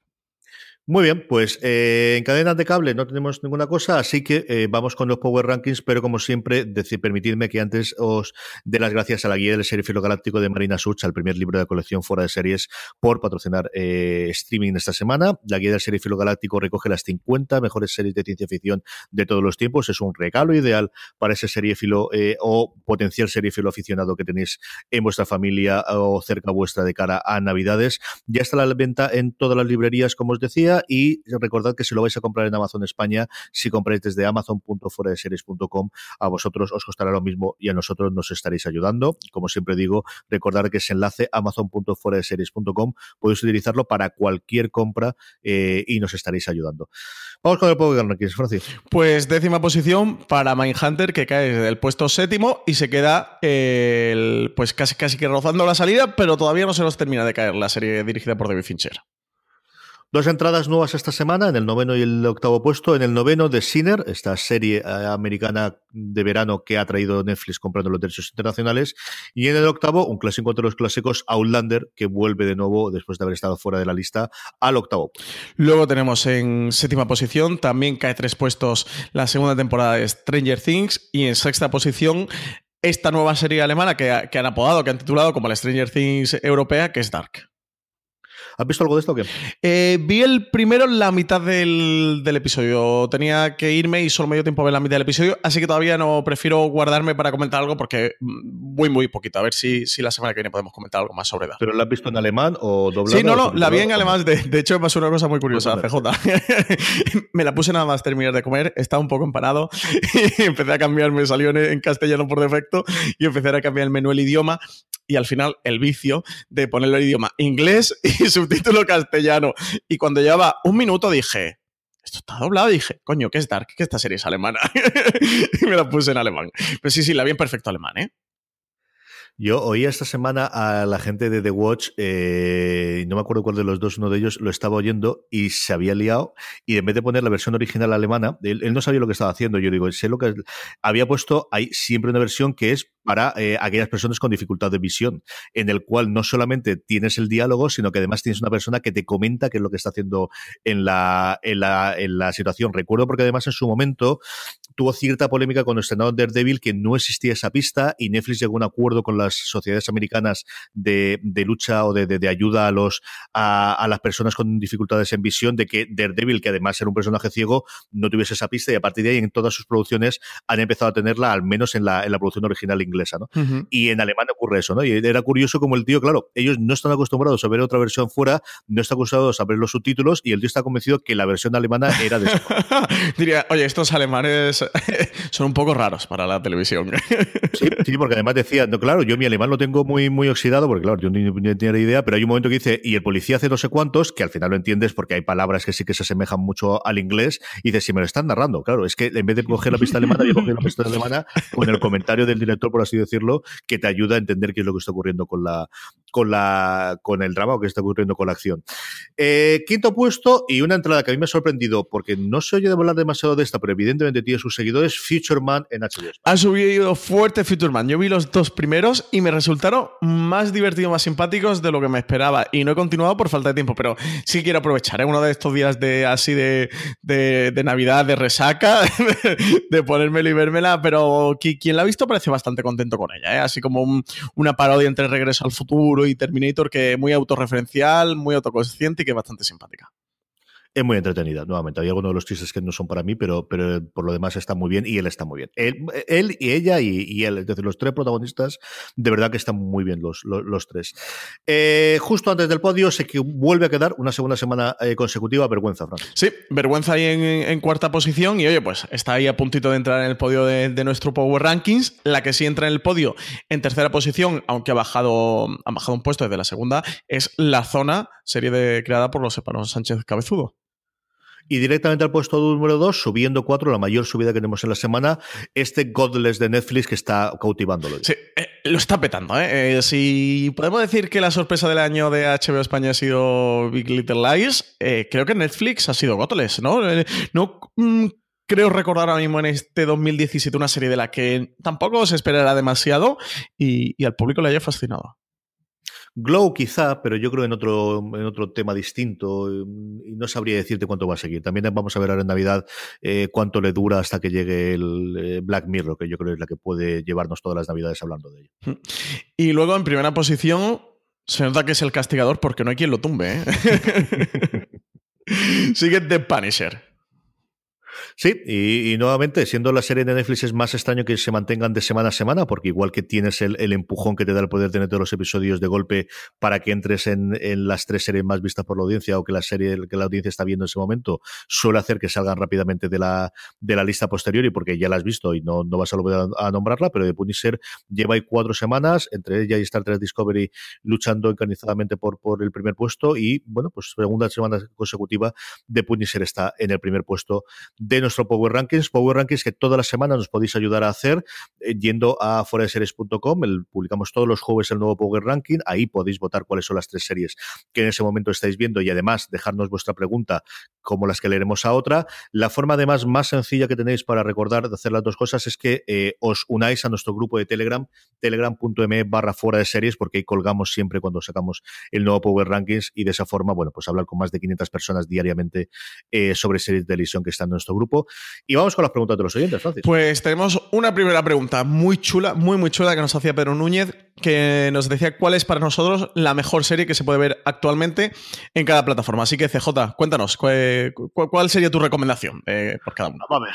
Muy bien, pues eh, en cadenas de cable no tenemos ninguna cosa, así que eh, vamos con los Power Rankings, pero como siempre, permitidme que antes os dé las gracias a la guía del Serifilo Galáctico de Marina Such, al primer libro de la colección fuera de series, por patrocinar eh, streaming esta semana. La guía del Serifilo Galáctico recoge las 50 mejores series de ciencia ficción de todos los tiempos. Es un regalo ideal para ese seriefilo o potencial seriefilo aficionado que tenéis en vuestra familia o cerca vuestra de cara a Navidades. Ya está la venta en todas las librerías, como os decía y recordad que si lo vais a comprar en Amazon España, si compráis desde amazon.foradeseries.com, a vosotros os costará lo mismo y a nosotros nos estaréis ayudando. Como siempre digo, recordad que ese enlace amazon.foradeseries.com podéis utilizarlo para cualquier compra eh, y nos estaréis ayudando. Vamos con el Power Rankings, Francis. Pues décima posición para Mindhunter, que cae desde el puesto séptimo y se queda el, pues casi, casi que rozando la salida, pero todavía no se nos termina de caer la serie dirigida por David Fincher. Dos entradas nuevas esta semana, en el noveno y el octavo puesto. En el noveno, de Sinner, esta serie eh, americana de verano que ha traído Netflix comprando los derechos internacionales. Y en el octavo, un clásico entre los clásicos, Outlander, que vuelve de nuevo, después de haber estado fuera de la lista, al octavo. Luego tenemos en séptima posición, también cae tres puestos la segunda temporada de Stranger Things. Y en sexta posición, esta nueva serie alemana que, que han apodado, que han titulado como la Stranger Things europea, que es Dark. ¿Has visto algo de esto o qué? Eh, vi el primero la mitad del, episodio. Tenía que irme y solo me dio tiempo a ver la mitad del episodio, así que todavía no prefiero guardarme para comentar algo porque muy, muy poquito. A ver si, si la semana que viene podemos comentar algo más sobre Dark. ¿Pero la has visto en alemán o doblado? Sí, no, no, la vi en alemán. De, hecho, me pasó una cosa muy curiosa, CJ. me la puse nada más terminar de comer, estaba un poco empanado y empecé a cambiar, me salió en castellano por defecto y empecé a cambiar el menú, el idioma y al final el vicio de ponerlo en idioma inglés y subtítulo castellano. Y cuando llevaba un minuto dije, esto está doblado, dije, coño, ¿qué es Dark? Que esta serie es alemana. y me la puse en alemán. Pues sí, sí, la vi en perfecto alemán, ¿eh? Yo oí esta semana a la gente de The Watch, eh, no me acuerdo cuál de los dos, uno de ellos lo estaba oyendo y se había liado y en vez de poner la versión original alemana, él, no sabía lo que estaba haciendo. Yo digo, sé lo que había puesto, hay siempre una versión que es para eh, aquellas personas con dificultad de visión, en el cual no solamente tienes el diálogo, sino que además tienes una persona que te comenta qué es lo que está haciendo en la, situación. Recuerdo porque además en su momento tuvo cierta polémica cuando estrenó Daredevil que no existía esa pista y Netflix llegó a un acuerdo con la sociedades americanas de, lucha o de, ayuda a los a, las personas con dificultades en visión de que Daredevil, que además era un personaje ciego, no tuviese esa pista y a partir de ahí en todas sus producciones han empezado a tenerla, al menos en la, en la producción original inglesa, ¿no? Y en alemán ocurre eso, ¿no? Y era curioso como el tío, claro, ellos no están acostumbrados a ver otra versión fuera, no están acostumbrados a ver los subtítulos y el tío está convencido que la versión alemana era de eso. Diría, oye, estos alemanes son un poco raros para la televisión. sí, sí, porque además decía, no, claro, yo mi alemán lo tengo muy, muy oxidado, porque claro, yo ni, tenía ni idea, pero hay un momento que dice, y el policía hace no sé cuántos, que al final lo entiendes porque hay palabras que sí que se asemejan mucho al inglés, y dice, si me lo están narrando, claro, es que en vez de coger la pista alemana, yo coger la pista alemana con el comentario del director, por así decirlo, que te ayuda a entender qué es lo que está ocurriendo con la, con la con el drama o qué está ocurriendo con la acción. Eh, quinto puesto y una entrada que a mí me ha sorprendido porque no se oye de hablar demasiado de esta, pero evidentemente tiene sus seguidores, Future Man en HBO. Ha subido fuerte Future Man. Yo vi los dos primeros y me resulta más divertidos, más simpáticos de lo que me esperaba. Y no he continuado por falta de tiempo, pero sí quiero aprovechar. ¿eh? uno de estos días de así de, de, Navidad, de resaca, de, ponérmelo y vérmela. Pero quien la ha visto parece bastante contento con ella. ¿eh? Así como una parodia entre Regreso al Futuro y Terminator, que es muy autorreferencial, muy autoconsciente y que es bastante simpática es muy entretenida, nuevamente. Hay algunos de los chistes que no son para mí, pero, pero por lo demás está muy bien y él está muy bien. Él, él y ella y, él, es decir, los tres protagonistas, de verdad que están muy bien los, los, tres. Eh, justo antes del podio, sé que vuelve a quedar una segunda semana eh, consecutiva, vergüenza, Fran. Sí, vergüenza ahí en, cuarta posición y oye, pues está ahí a puntito de entrar en el podio de, nuestro Power Rankings. La que sí entra en el podio en tercera posición, aunque ha bajado, ha bajado un puesto desde la segunda, es La Zona, serie de, creada por los hermanos Sánchez Cabezudo. Y directamente al puesto número 2, subiendo 4, la mayor subida que tenemos en la semana, este Godless de Netflix que está cautivándolo. Sí, eh, lo está petando. ¿eh? ¿eh? Si podemos decir que la sorpresa del año de HBO España ha sido Big Little Lies, eh, creo que Netflix ha sido Godless, ¿no? no mm, creo recordar ahora mismo en este 2017 una serie de la que tampoco se esperara demasiado y al público le haya fascinado. Glow quizá, pero yo creo en otro, en otro tema distinto y no sabría decirte cuánto va a seguir. También vamos a ver ahora en Navidad eh, cuánto le dura hasta que llegue el eh, Black Mirror, que yo creo es la que puede llevarnos todas las Navidades hablando de ello. Y luego en primera posición se nota que es el castigador porque no hay quien lo tumbe. ¿eh? Sigue The Punisher. Sí, y, nuevamente, siendo la serie de Netflix es más extraño que se mantengan de semana a semana, porque igual que tienes el, empujón que te da el poder tener todos los episodios de golpe para que entres en, las tres series más vistas por la audiencia o que la serie que la audiencia está viendo en ese momento, suele hacer que salgan rápidamente de la, de la lista posterior y porque ya la has visto y no, no vas a volver a, nombrarla, pero de Punisher lleva ahí cuatro semanas, entre ella y Star Trek Discovery, luchando encarnizadamente por, por el primer puesto y, bueno, pues segunda semana consecutiva de Punisher está en el primer puesto de nuestro Power Rankings. Power Rankings que todas las semanas nos podéis ayudar a hacer eh, yendo a foradeseries.com. Publicamos todos los jueves el nuevo Power Ranking. Ahí podéis votar cuáles son las tres series que en ese momento estáis viendo y además dejarnos vuestra pregunta como las que leeremos a otra. La forma además más sencilla que tenéis para recordar de hacer las dos cosas es que eh, os unáis a nuestro grupo de Telegram, telegram.me barra fuera de series, porque ahí colgamos siempre cuando sacamos el nuevo Power Rankings y de esa forma, bueno, pues hablar con más de 500 personas diariamente eh, sobre series de televisión que están en nuestro grupo Y vamos con las preguntas de los oyentes, Francis. Pues tenemos una primera pregunta muy chula, muy, muy chula que nos hacía Pedro Núñez, que nos decía cuál es para nosotros la mejor serie que se puede ver actualmente en cada plataforma. Así que, CJ, cuéntanos, ¿cuál, sería tu recomendación eh, por cada uno? Vamos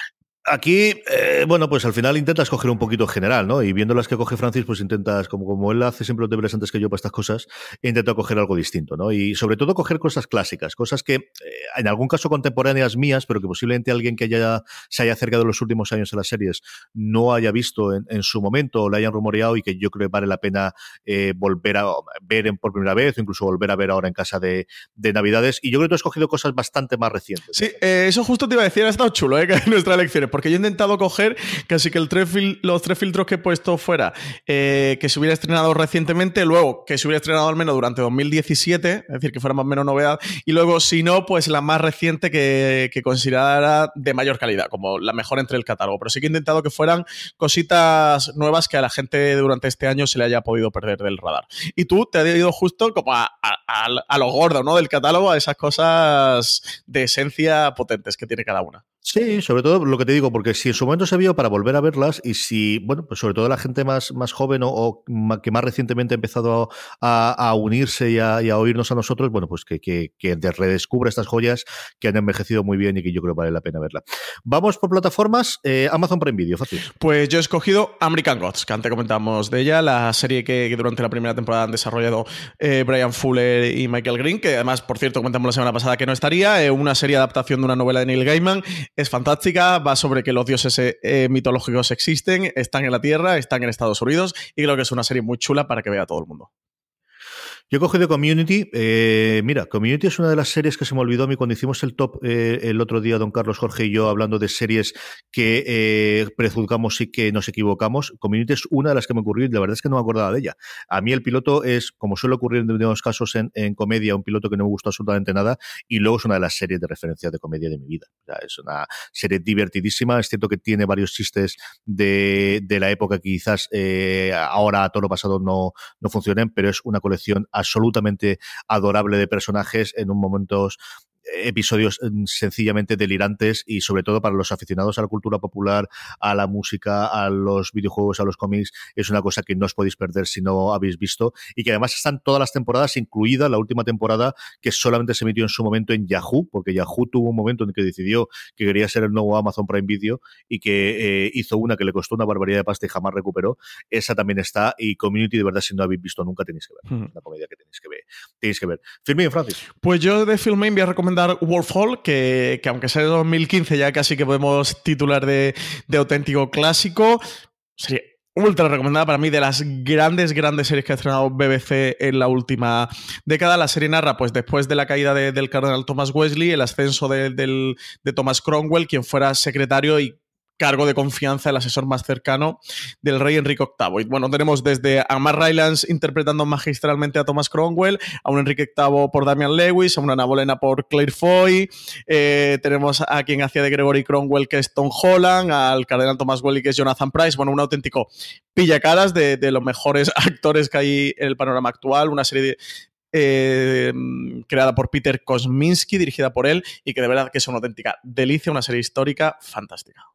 Aquí, eh, bueno, pues al final intentas coger un poquito general, ¿no? Y viendo las que coge Francis, pues intentas, como, como él hace siempre los deberes antes que yo para estas cosas, intento coger algo distinto, ¿no? Y sobre todo coger cosas clásicas, cosas que eh, en algún caso contemporáneas mías, pero que posiblemente alguien que haya, se haya acercado en los últimos años a las series no haya visto en, su momento o la hayan rumoreado y que yo creo que vale la pena eh, volver a ver por primera vez o incluso volver a ver ahora en casa de, Navidades. Y yo creo que tú has cogido cosas bastante más recientes. Sí, eso justo te iba a decir, ha estado chulo, ¿eh? nuestra elección porque yo he intentado coger casi que el los tres filtros que he puesto fuera, eh, que se hubiera estrenado recientemente, luego que se hubiera estrenado al menos durante 2017, es decir, que fuera más o menos novedad, y luego, si no, pues la más reciente que, considerara de mayor calidad, como la mejor entre el catálogo. Pero sí que he intentado que fueran cositas nuevas que a la gente durante este año se le haya podido perder del radar. Y tú te has ido justo como a, a lo gordo, ¿no? Del catálogo, a esas cosas de esencia potentes que tiene cada una. Sí, sobre todo lo que te digo, porque si en su momento se vio para volver a verlas y si, bueno, pues sobre todo la gente más, más joven o, que más recientemente ha empezado a, unirse y a, oírnos a nosotros, bueno, pues que, que, que, redescubra estas joyas que han envejecido muy bien y que yo creo vale la pena verla. Vamos por plataformas, eh, Amazon Prime Video, fácil. Pues yo he escogido American Gods, que antes comentamos de ella, la serie que, durante la primera temporada han desarrollado eh, Brian Fuller y Michael Green, que además, por cierto, comentamos la semana pasada que no estaría, eh, una serie adaptación de una novela de Neil Gaiman es fantástica, va sobre que los dioses eh, mitológicos existen, están en la Tierra, están en Estados Unidos y creo que es una serie muy chula para que vea todo el mundo. Yo he cogido Community. Eh, mira, Community es una de las series que se me olvidó a mí cuando hicimos el top eh, el otro día, don Carlos Jorge y yo, hablando de series que eh, prejuzgamos y que nos equivocamos. Community es una de las que me ocurrió y la verdad es que no me acordaba de ella. A mí el piloto es, como suele ocurrir en determinados casos en, comedia, un piloto que no me gustó absolutamente nada y luego es una de las series de referencia de comedia de mi vida. es una serie divertidísima. Es cierto que tiene varios chistes de, la época que quizás ahora a todo lo pasado no, no funcionen, pero es una colección absolutamente adorable de personajes en un momentos episodios mm, sencillamente delirantes y sobre todo para los aficionados a la cultura popular, a la música, a los videojuegos, a los cómics, es una cosa que no os podéis perder si no habéis visto y que además están todas las temporadas, incluida la última temporada que solamente se emitió en su momento en Yahoo, porque Yahoo tuvo un momento en que decidió que quería ser el nuevo Amazon Prime Video y que eh, hizo una que le costó una barbaridad de pasta y jamás recuperó. Esa también está y Community, de verdad, si no habéis visto nunca tenéis que ver. La comedia que tenéis que ver. Tenéis que ver. Filmin, Francis. Pues yo de Filmin voy a recomendar Wolf Hall, que, aunque sea de 2015 ya casi que podemos titular de, auténtico clásico, sería ultra recomendada para mí de las grandes, grandes series que ha estrenado BBC en la última década. La serie narra, pues después de la caída del cardenal Thomas Wesley, el ascenso de, de Thomas Cromwell, quien fuera secretario y cargo de confianza, el asesor más cercano del rey Enrique VIII. Bueno, tenemos desde a Mark Rylance interpretando magistralmente a Thomas Cromwell, a un Enrique VIII por Damian Lewis, a una Ana Bolena por Claire Foy, eh, tenemos a quien hacía de Gregory Cromwell que es Tom Holland, al cardenal Thomas Welly que es Jonathan Price, bueno, un auténtico pillacaras de, de los mejores actores que hay en el panorama actual, una serie eh, creada por Peter Kosminski, dirigida por él, y que de verdad que es una auténtica delicia, una serie histórica fantástica.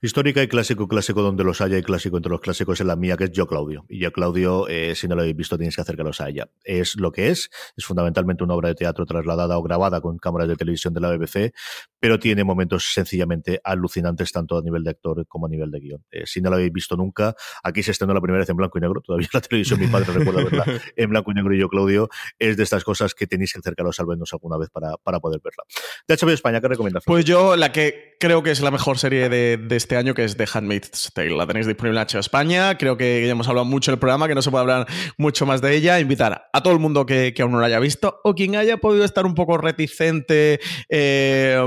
Histórica y clásico, clásico donde los haya y clásico entre los clásicos es la mía, que es Yo Claudio. Y Yo Claudio, eh, si no lo habéis visto, tenéis que acercaros a ella. Es lo que es, es fundamentalmente una obra de teatro trasladada o grabada con cámaras de televisión de la BBC, pero tiene momentos sencillamente alucinantes tanto a nivel de actor como a nivel de guion. Eh, si no lo habéis visto nunca, aquí se estrenó la primera vez en blanco y negro, todavía la televisión mi padre recuerda verla en blanco y negro y Yo Claudio, es de estas cosas que tenéis que acercaros al menos alguna vez para, para poder verla. De HBO España, ¿qué recomiendas? Pues yo la que creo que es la mejor serie de, de este año, que es The Handmaid's Tale. La tenéis disponible en HBO España. Creo que ya hemos hablado mucho del programa, que no se puede hablar mucho más de ella. Invitar a todo el mundo que, aún no la haya visto o quien haya podido estar un poco reticente eh,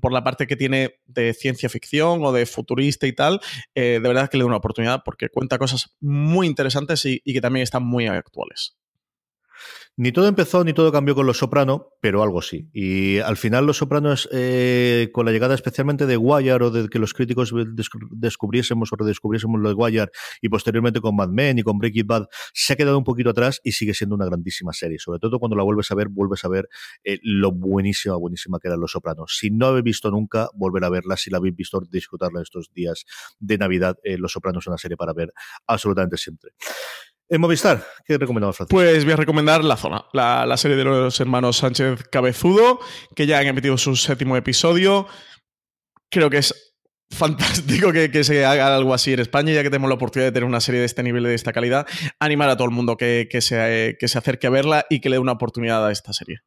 por la parte que tiene de ciencia ficción o de futurista y tal. Eh, de verdad que le doy una oportunidad porque cuenta cosas muy interesantes y que también están muy actuales. Ni todo empezó ni todo cambió con Los Soprano, pero algo sí. Y al final Los Sopranos, eh, con la llegada especialmente de Wire o de que los críticos descubriésemos o redescubriésemos lo de Wire y posteriormente con Mad Men y con Breaking Bad, se ha quedado un poquito atrás y sigue siendo una grandísima serie. Sobre todo cuando la vuelves a ver, vuelves a ver eh, lo buenísima, buenísima que eran Los Sopranos. Si no habéis visto nunca, volver a verla. Si la habéis visto, disfrutarla estos días de Navidad. Eh, los Sopranos es una serie para ver absolutamente siempre. En Movistar, ¿qué recomendamos, Francisco? Pues voy a recomendar La Zona, la, serie de los hermanos Sánchez Cabezudo, que ya han emitido su séptimo episodio. Creo que es fantástico que, se haga algo así en España, ya que tenemos la oportunidad de tener una serie de este nivel y de esta calidad. Animar a todo el mundo que, se, que se acerque a verla y que le dé una oportunidad a esta serie.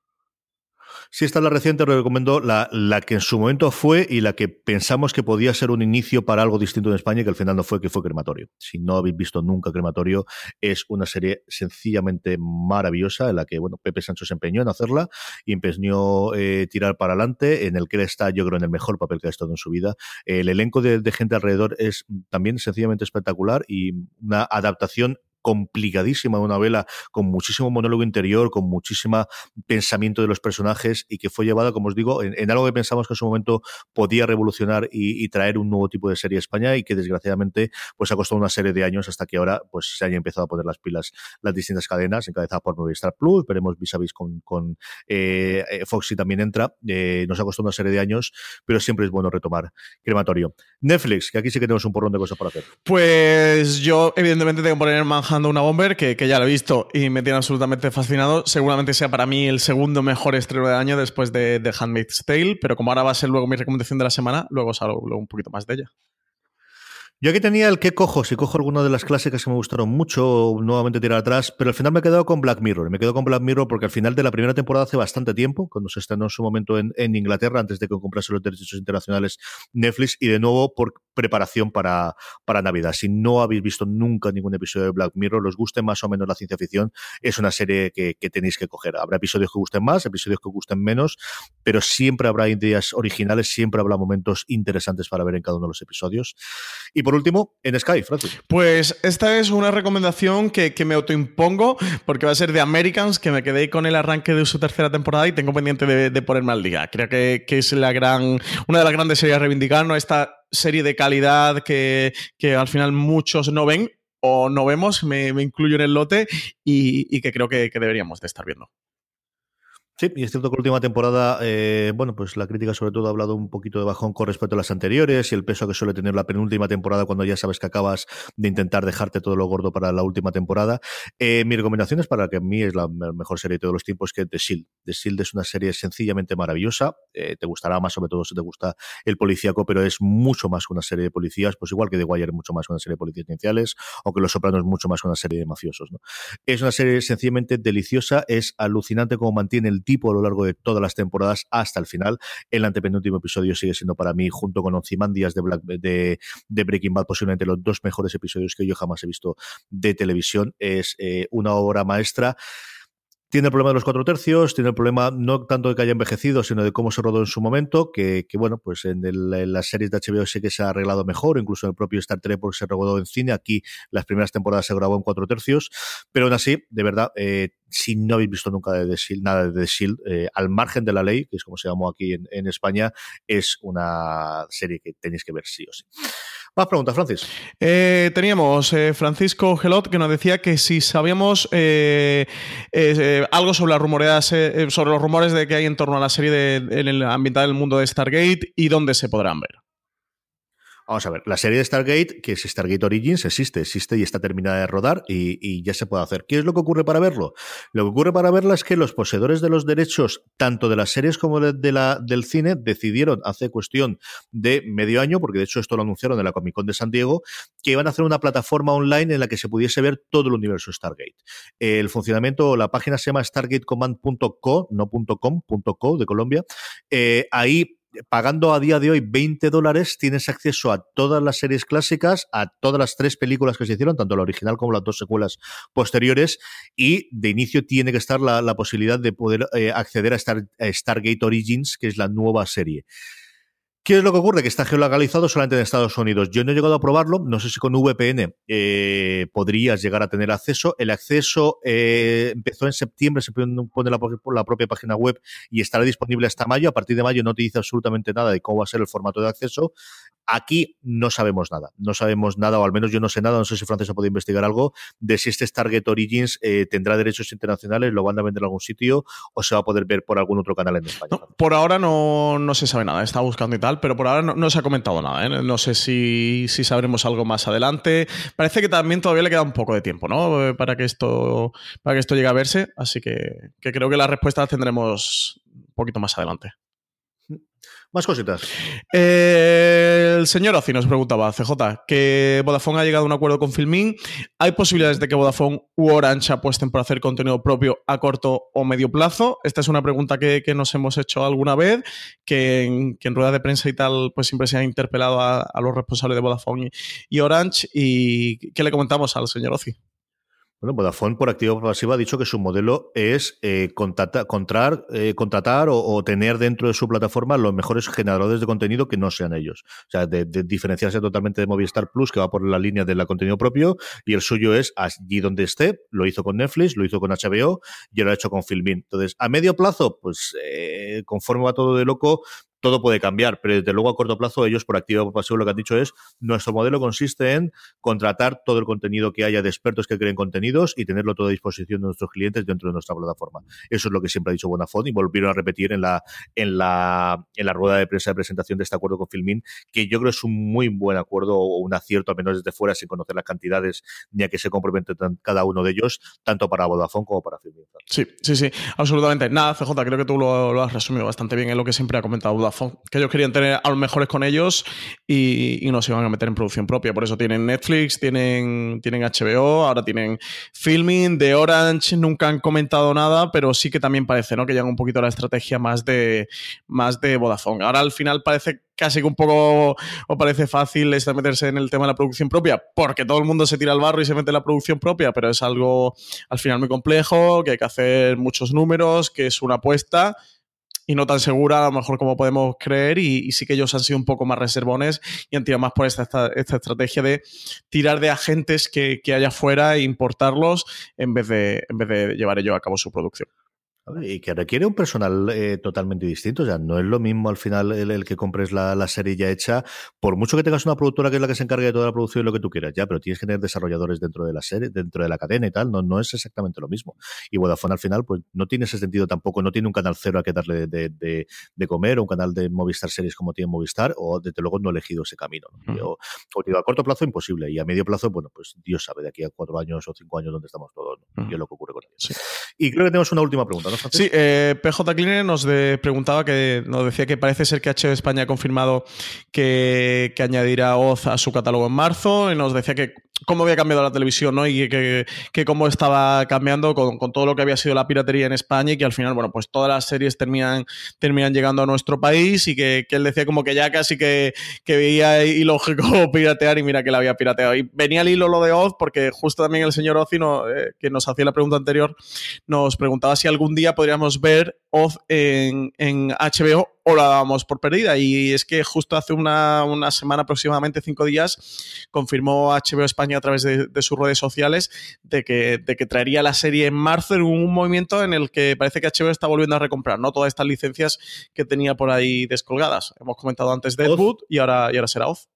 Sí, esta es la reciente, recomiendo la, la que en su momento fue y la que pensamos que podía ser un inicio para algo distinto en España, que al final no fue, que fue Crematorio. Si no habéis visto nunca Crematorio, es una serie sencillamente maravillosa en la que, bueno, Pepe Sancho se empeñó en hacerla y empeñó eh, tirar para adelante, en el que él está, yo creo, en el mejor papel que ha estado en su vida. El elenco de, de gente alrededor es también sencillamente espectacular y una adaptación complicadísima, una novela con muchísimo monólogo interior, con muchísimo pensamiento de los personajes y que fue llevada, como os digo, en, algo que pensamos que en su momento podía revolucionar y, traer un nuevo tipo de serie a España y que desgraciadamente pues ha costado una serie de años hasta que ahora pues se hayan empezado a poner las pilas las distintas cadenas, encabezadas por Movistar Plus, veremos vis a vis con, con eh, eh, Foxy también entra, eh, nos ha costado una serie de años, pero siempre es bueno retomar Crematorio. Netflix, que aquí sí que tenemos un porrón de cosas para hacer. Pues yo evidentemente tengo que poner en Una Bomber, que, que, ya lo he visto y me tiene absolutamente fascinado. Seguramente sea para mí el segundo mejor estreno del año después de, de Handmaid's Tale, pero como ahora va a ser luego mi recomendación de la semana, luego os hablo un poquito más de ella. Yo aquí tenía el que cojo, si cojo alguna de las clásicas que me gustaron mucho, nuevamente tirar atrás, pero al final me he quedado con Black Mirror. Me quedo con Black Mirror porque al final de la primera temporada hace bastante tiempo, cuando se estrenó en su momento en, Inglaterra, antes de que comprase los derechos internacionales Netflix, y de nuevo por preparación para, para Navidad. Si no habéis visto nunca ningún episodio de Black Mirror, los guste más o menos la ciencia ficción, es una serie que, que tenéis que coger. Habrá episodios que gusten más, episodios que gusten menos, pero siempre habrá ideas originales, siempre habrá momentos interesantes para ver en cada uno de los episodios. Y por último, en Sky, Francis. Pues esta es una recomendación que, me autoimpongo porque va a ser de Americans, que me quedé con el arranque de su tercera temporada y tengo pendiente de, ponerme al día. Creo que, es la gran, una de las grandes series a reivindicar, ¿no? Esta serie de calidad que, al final muchos no ven o no vemos, me, incluyo en el lote y, que creo que deberíamos de estar viendo. Sí, y es cierto que la última temporada, eh, bueno, pues la crítica sobre todo ha hablado un poquito de bajón con respecto a las anteriores y el peso que suele tener la penúltima temporada cuando ya sabes que acabas de intentar dejarte todo lo gordo para la última temporada. Eh, mi recomendación es para que a mí es la mejor serie de todos los tiempos, que The Shield. The Shield es una serie sencillamente maravillosa. Eh, te gustará más, sobre todo si te gusta el policíaco, pero es mucho más que una serie de policías, pues igual que The Wire es mucho más que una serie de policías iniciales, o que Los Sopranos es mucho más que una serie de mafiosos. ¿no? Es una serie sencillamente deliciosa, es alucinante como mantiene el tipo a lo largo de todas las temporadas hasta el final. El antepenúltimo episodio sigue siendo para mí, junto con Ozymandias de, Black, de, de Breaking Bad, posiblemente los dos mejores episodios que yo jamás he visto de televisión. Es eh, una obra maestra. Tiene el problema de los cuatro tercios, tiene el problema no tanto de que haya envejecido, sino de cómo se rodó en su momento, que, bueno, pues en, las series de HBO sí que se ha arreglado mejor, incluso en el propio Star Trek porque se rodó en cine, aquí las primeras temporadas se grabó en cuatro tercios, pero aún así, de verdad, eh, si no habéis visto nunca de The Shield, nada de The Shield, eh, al margen de la ley, que es como se llamó aquí en, España, es una serie que tenéis que ver sí o sí. Más preguntas, Francis. Eh, teníamos Francisco Gelot que nos decía que si sabíamos algo sobre las rumoreas, sobre los rumores de que hay en torno a la serie en el ambiental del mundo de Stargate y dónde se podrán ver. Vamos a ver, la serie de Stargate, que es Stargate Origins, existe, existe y está terminada de rodar y, ya se puede hacer. ¿Qué es lo que ocurre para verlo? Lo que ocurre para verla es que los poseedores de los derechos, tanto de las series como de, la, del cine, decidieron hace cuestión de medio año, porque de hecho esto lo anunciaron en la Comic Con de San Diego, que iban a hacer una plataforma online en la que se pudiese ver todo el universo Stargate. El funcionamiento, la página se llama stargatecommand.co, no .com, .co de Colombia. Eh, ahí pagando a día de hoy 20 dólares tienes acceso a todas las series clásicas, a todas las tres películas que se hicieron, tanto la original como las dos secuelas posteriores, y de inicio tiene que estar la, posibilidad de poder eh, acceder a, Stargate Origins, que es la nueva serie. ¿Qué es lo que ocurre? Que está geolocalizado solamente en Estados Unidos. Yo no he llegado a probarlo, no sé si con VPN eh, podrías llegar a tener acceso. El acceso eh, empezó en septiembre, se pone la, la, propia página web y estará disponible hasta mayo. A partir de mayo no te dice absolutamente nada de cómo va a ser el formato de acceso. Aquí no sabemos nada, no sabemos nada, o al menos yo no sé nada, no sé si Francia puede investigar algo, de si este Target Origins eh, tendrá derechos internacionales, lo van a vender en algún sitio o se va a poder ver por algún otro canal en España. por ahora no, no, se sabe nada, está buscando y tal, pero por ahora no, se ha comentado nada. ¿eh? No sé si, si, sabremos algo más adelante. Parece que también todavía le queda un poco de tiempo, ¿no? Para que esto, para que esto llegue a verse, así que, que creo que las respuestas tendremos un poquito más adelante. Más cositas. Eh, el señor Ozi nos preguntaba, CJ, que Vodafone ha llegado a un acuerdo con Filmin. ¿Hay posibilidades de que Vodafone u Orange apuesten por hacer contenido propio a corto o medio plazo? Esta es una pregunta que, nos hemos hecho alguna vez, que en, que rueda de prensa y tal, pues siempre se ha interpelado a, los responsables de Vodafone y, y Orange. ¿Y qué le comentamos al señor Ozi? Bueno, Vodafone por activa o pasiva ha dicho que su modelo es eh, contratar, eh, contratar o, tener dentro de su plataforma los mejores generadores de contenido que no sean ellos. O sea, de, diferenciarse totalmente de Movistar Plus, que va por la línea del contenido propio, y el suyo es allí donde esté. Lo hizo con Netflix, lo hizo con HBO y lo ha hecho con Filmin. Entonces, a medio plazo, pues eh, conforme va todo de loco, todo puede cambiar, pero desde luego a corto plazo ellos por activo o por pasivo lo que han dicho es nuestro modelo consiste en contratar todo el contenido que haya de expertos que creen contenidos y tenerlo todo a disposición de nuestros clientes dentro de nuestra plataforma. Eso es lo que siempre ha dicho Bonafont y volvieron a repetir en la en la en la rueda de prensa de presentación de este acuerdo con Filmin, que yo creo es un muy buen acuerdo o un acierto al menos desde fuera sin conocer las cantidades ni a que se comprometen cada uno de ellos, tanto para Vodafone como para Filmin. Sí, sí, sí, absolutamente. Nada, CJ, creo que tú lo, lo has resumido bastante bien en lo que siempre ha comentado Vodafone que ellos querían tener a los mejores con ellos y, no se iban a meter en producción propia. Por eso tienen Netflix, tienen, tienen HBO, ahora tienen Filming, de Orange nunca han comentado nada, pero sí que también parece ¿no? que llegan un poquito a la estrategia más de, más de Vodafone. Ahora al final parece casi que un poco o parece fácil este meterse en el tema de la producción propia, porque todo el mundo se tira al barro y se mete en la producción propia, pero es algo al final muy complejo, que hay que hacer muchos números, que es una apuesta y no tan segura a lo mejor como podemos creer y, sí que ellos han sido un poco más reservones y han tirado más por esta, esta, estrategia de tirar de agentes que, que haya fuera e importarlos en vez, de, en vez de llevar ello a cabo su producción. Y que requiere un personal eh, totalmente distinto. O sea, no es lo mismo al final el, que compres la, serie ya hecha, por mucho que tengas una productora que es la que se encargue de toda la producción y lo que tú quieras, ya, pero tienes que tener desarrolladores dentro de la serie, dentro de la cadena y tal. No, no es exactamente lo mismo. Y Vodafone al final, pues no tiene ese sentido tampoco. No tiene un canal cero a que darle de, de, comer o un canal de Movistar Series como tiene Movistar, o desde luego no ha elegido ese camino. o, a corto plazo imposible y a medio plazo, bueno, pues Dios sabe de aquí a cuatro años o cinco años dónde estamos todos. ¿no? Y es lo que ocurre con ellos. Y creo que tenemos una última pregunta, ¿no, Sí, eh, PJ Cleaner nos preguntaba que nos decía que parece ser que HBO España ha confirmado que, que añadirá Oz a su catálogo en marzo y nos decía que cómo había cambiado la televisión, ¿no? Y que, cómo estaba cambiando con, todo lo que había sido la piratería en España y que al final, bueno, pues todas las series terminan, terminan llegando a nuestro país y que, él decía como que ya casi que, veía ilógico piratear y mira que la había pirateado. Y venía el hilo lo de Oz porque justo también el señor Oz, eh, que nos hacía la pregunta anterior, nos preguntaba si algún día podríamos ver Oz en, en HBO o la dábamos por perdida. Y es que justo hace una, semana, aproximadamente cinco días, confirmó HBO España a través de, sus redes sociales de que, de que, traería la serie en marzo en un movimiento en el que parece que HBO está volviendo a recomprar ¿no? todas estas licencias que tenía por ahí descolgadas. Hemos comentado antes Deadwood y ahora, y ahora será Oz.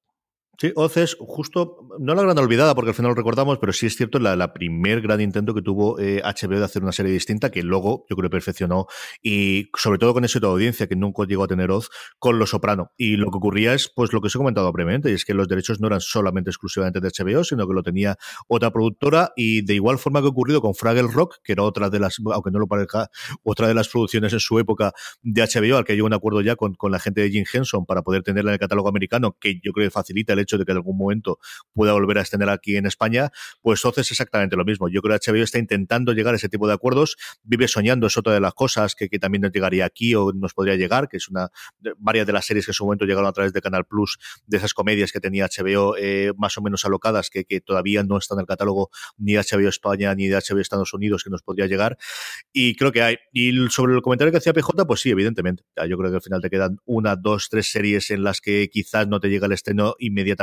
Sí, Oz es justo, no la gran olvidada porque al final lo recordamos, pero sí es cierto la, la primer gran intento que tuvo eh, HBO de hacer una serie distinta que luego yo creo perfeccionó y sobre todo con ese de audiencia que nunca llegó a tener Oz con Lo Soprano. Y lo que ocurría es pues lo que os he comentado brevemente, y es que los derechos no eran solamente exclusivamente de HBO, sino que lo tenía otra productora y de igual forma que ha ocurrido con Fraggle Rock, que era otra de las, aunque no lo parezca, otra de las producciones en su época de HBO, al que llegó un acuerdo ya con, con la gente de Jim Henson para poder tenerla en el catálogo americano, que yo creo que facilita el hecho de que en algún momento pueda volver a extender aquí en España, pues Oz es exactamente lo mismo. Yo creo que HBO está intentando llegar a ese tipo de acuerdos, vive soñando, es otra de las cosas que, que también nos llegaría aquí o nos podría llegar, que es una varias de las series que en su momento llegaron a través de Canal Plus, de esas comedias que tenía HBO eh, más o menos alocadas, que, que todavía no están en el catálogo ni de HBO España ni de HBO Estados Unidos, que nos podría llegar. Y creo que hay. Y sobre el comentario que hacía PJ, pues sí, evidentemente. Yo creo que al final te quedan una, dos, tres series en las que quizás no te llega el estreno inmediatamente,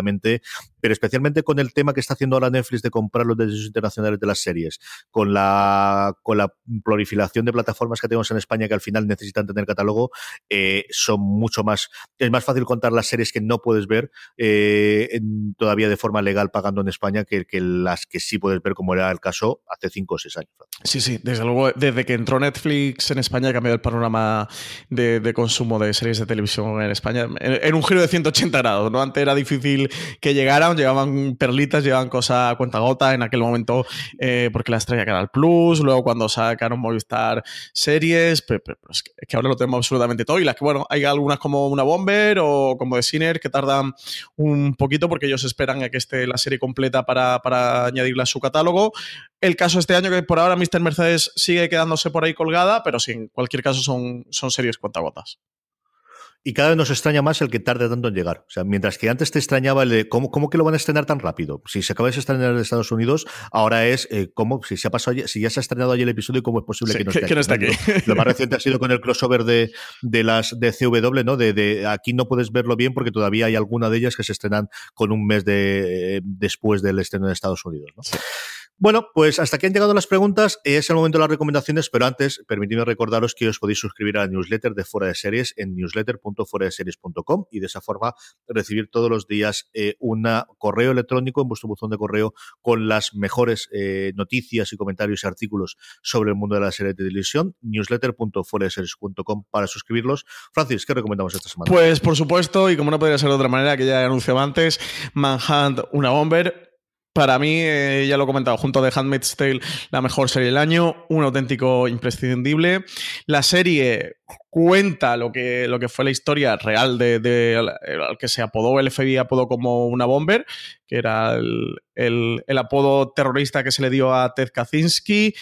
pero especialmente con el tema que está haciendo ahora Netflix de comprar los derechos internacionales de las series, con la, con la proliferación de plataformas que tenemos en España que al final necesitan tener catálogo, eh, son mucho más. Es más fácil contar las series que no puedes ver eh, todavía de forma legal pagando en España que, las que sí puedes ver, como era el caso hace cinco o seis años. Sí, sí, desde luego, desde que entró Netflix en España ha cambiado el panorama de, consumo de series de televisión en España en, un giro de 180 grados. ¿no? Antes era difícil que llegaran, llegaban perlitas, llevaban cosas a cuenta gota en aquel momento eh, porque las traía Canal Plus, luego cuando sacaron Movistar series, pero, es, que, ahora lo tenemos absolutamente todo y las que, bueno, hay algunas como una Bomber o como de Sinner que tardan un poquito porque ellos esperan a que esté la serie completa para, para añadirla a su catálogo. El caso este año que por ahora Mr. Mercedes sigue quedándose por ahí colgada, pero sí, en cualquier caso son, son series cuentagotas. Y cada vez nos extraña más el que tarde tanto en llegar. O sea, mientras que antes te extrañaba el de cómo, cómo que lo van a estrenar tan rápido. Si se acaba de estrenar en Estados Unidos, ahora es eh, cómo, si se ha pasado, si ya se ha estrenado allí el episodio, cómo es posible sí, que no esté, que no esté aquí. Lo más reciente ha sido con el crossover de, de las de CW, ¿no? De, de, aquí no puedes verlo bien porque todavía hay alguna de ellas que se estrenan con un mes de eh, después del estreno en Estados Unidos, ¿no? Sí. Bueno, pues hasta aquí han llegado las preguntas. Es el momento de las recomendaciones, pero antes, permitidme recordaros que os podéis suscribir a la newsletter de Fuera de Series en newsletter.fueradeseries.com y de esa forma recibir todos los días eh, un correo electrónico en vuestro buzón de correo con las mejores eh, noticias y comentarios y artículos sobre el mundo de la serie de televisión. newsletter.fueradeseries.com para suscribirlos. Francis, ¿qué recomendamos esta semana? Pues por supuesto, y como no podría ser de otra manera, que ya he anunciado antes, Manhunt, una bomber para mí, eh, ya lo he comentado, junto de Handmaid's Tale, la mejor serie del año, un auténtico imprescindible. La serie cuenta lo que, lo que fue la historia real de, de, que se apodó, el FBI apodó como una bomber, que era el, el apodo terrorista que se le dio a Ted Kaczynski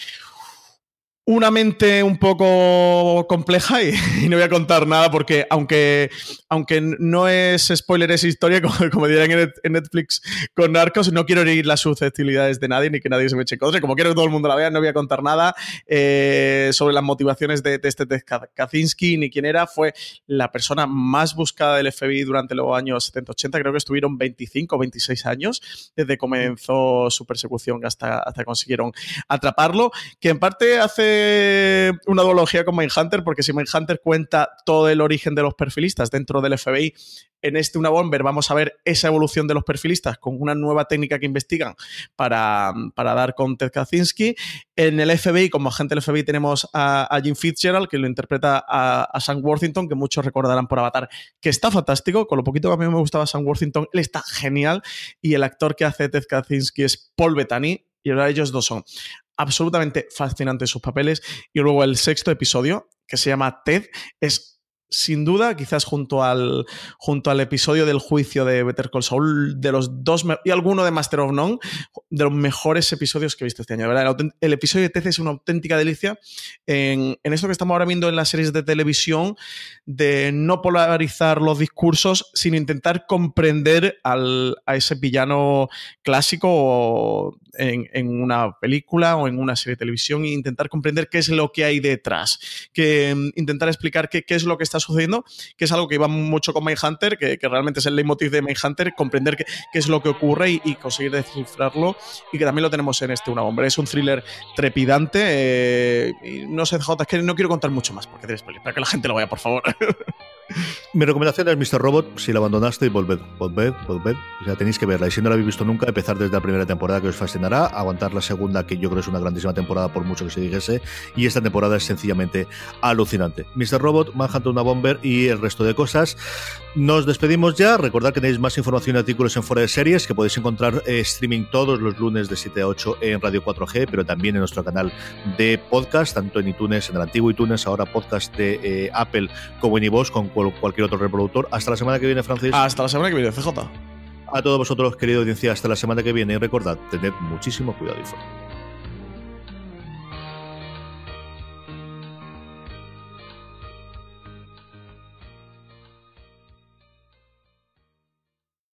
una mente un poco compleja y, no voy a contar nada porque aunque, aunque no es spoiler esa historia, como, como dirán en Netflix con Narcos, no quiero herir las susceptibilidades de nadie ni que nadie se me eche contra. Como quiero que todo el mundo la vea, no voy a contar nada eh, sobre las motivaciones de, este Kaczynski ni quién era. Fue la persona más buscada del FBI durante los años 70-80. Creo que estuvieron 25 o 26 años desde comenzó su persecución hasta, hasta consiguieron atraparlo, que en parte hace una duología con Mindhunter, porque si Mindhunter cuenta todo el origen de los perfilistas dentro del FBI, en este Una Bomber vamos a ver esa evolución de los perfilistas con una nueva técnica que investigan para, para dar con Ted Kaczynski. En el FBI, como agente del FBI, tenemos a, Jim Fitzgerald, que lo interpreta a, a, Sam Worthington, que muchos recordarán por Avatar, que está fantástico. Con lo poquito que a mí me gustaba Sam Worthington, él está genial. Y el actor que hace Ted Kaczynski es Paul Bettany. Y ahora ellos dos son absolutamente fascinantes sus papeles. Y luego el sexto episodio, que se llama Ted, es sin duda, quizás junto al, junto al episodio del juicio de Better Call Saul, de los dos, y alguno de Master of None, de los mejores episodios que he visto este año. ¿verdad? El, episodio de TC es una auténtica delicia en, en esto que estamos ahora viendo en las series de televisión, de no polarizar los discursos, sino intentar comprender al, a ese villano clásico en, en, una película o en una serie de televisión e intentar comprender qué es lo que hay detrás, que mm, intentar explicar qué, qué es lo que está sucediendo, que es algo que iba mucho con Mindhunter, que, que realmente es el leitmotiv de Mindhunter, comprender qué, qué es lo que ocurre y, y, conseguir descifrarlo, y que también lo tenemos en este Una Bomba. Es un thriller trepidante, eh, y no sé, J, es que no quiero contar mucho más, porque para que la gente lo vea, por favor. Mi recomendación es Mr. Robot. Si la abandonaste, volved, volved, volved. O sea, tenéis que verla. Y si no la habéis visto nunca, empezar desde la primera temporada que os fascinará, aguantar la segunda, que yo creo es una grandísima temporada por mucho que se dijese. Y esta temporada es sencillamente alucinante. Mr. Robot, Manhunt una Bomber y el resto de cosas. Nos despedimos ya. Recordad que tenéis más información y artículos en Fuera de Series que podéis encontrar eh, streaming todos los lunes de 7 a 8 en Radio 4G, pero también en nuestro canal de podcast, tanto en iTunes, en el antiguo iTunes, ahora podcast de eh, Apple como en iVoox, con cualquier otro reproductor. Hasta la semana que viene, Francis. Hasta la semana que viene, CJ. A todos vosotros, querido audiencia, hasta la semana que viene y recordad, tened muchísimo cuidado y fuera.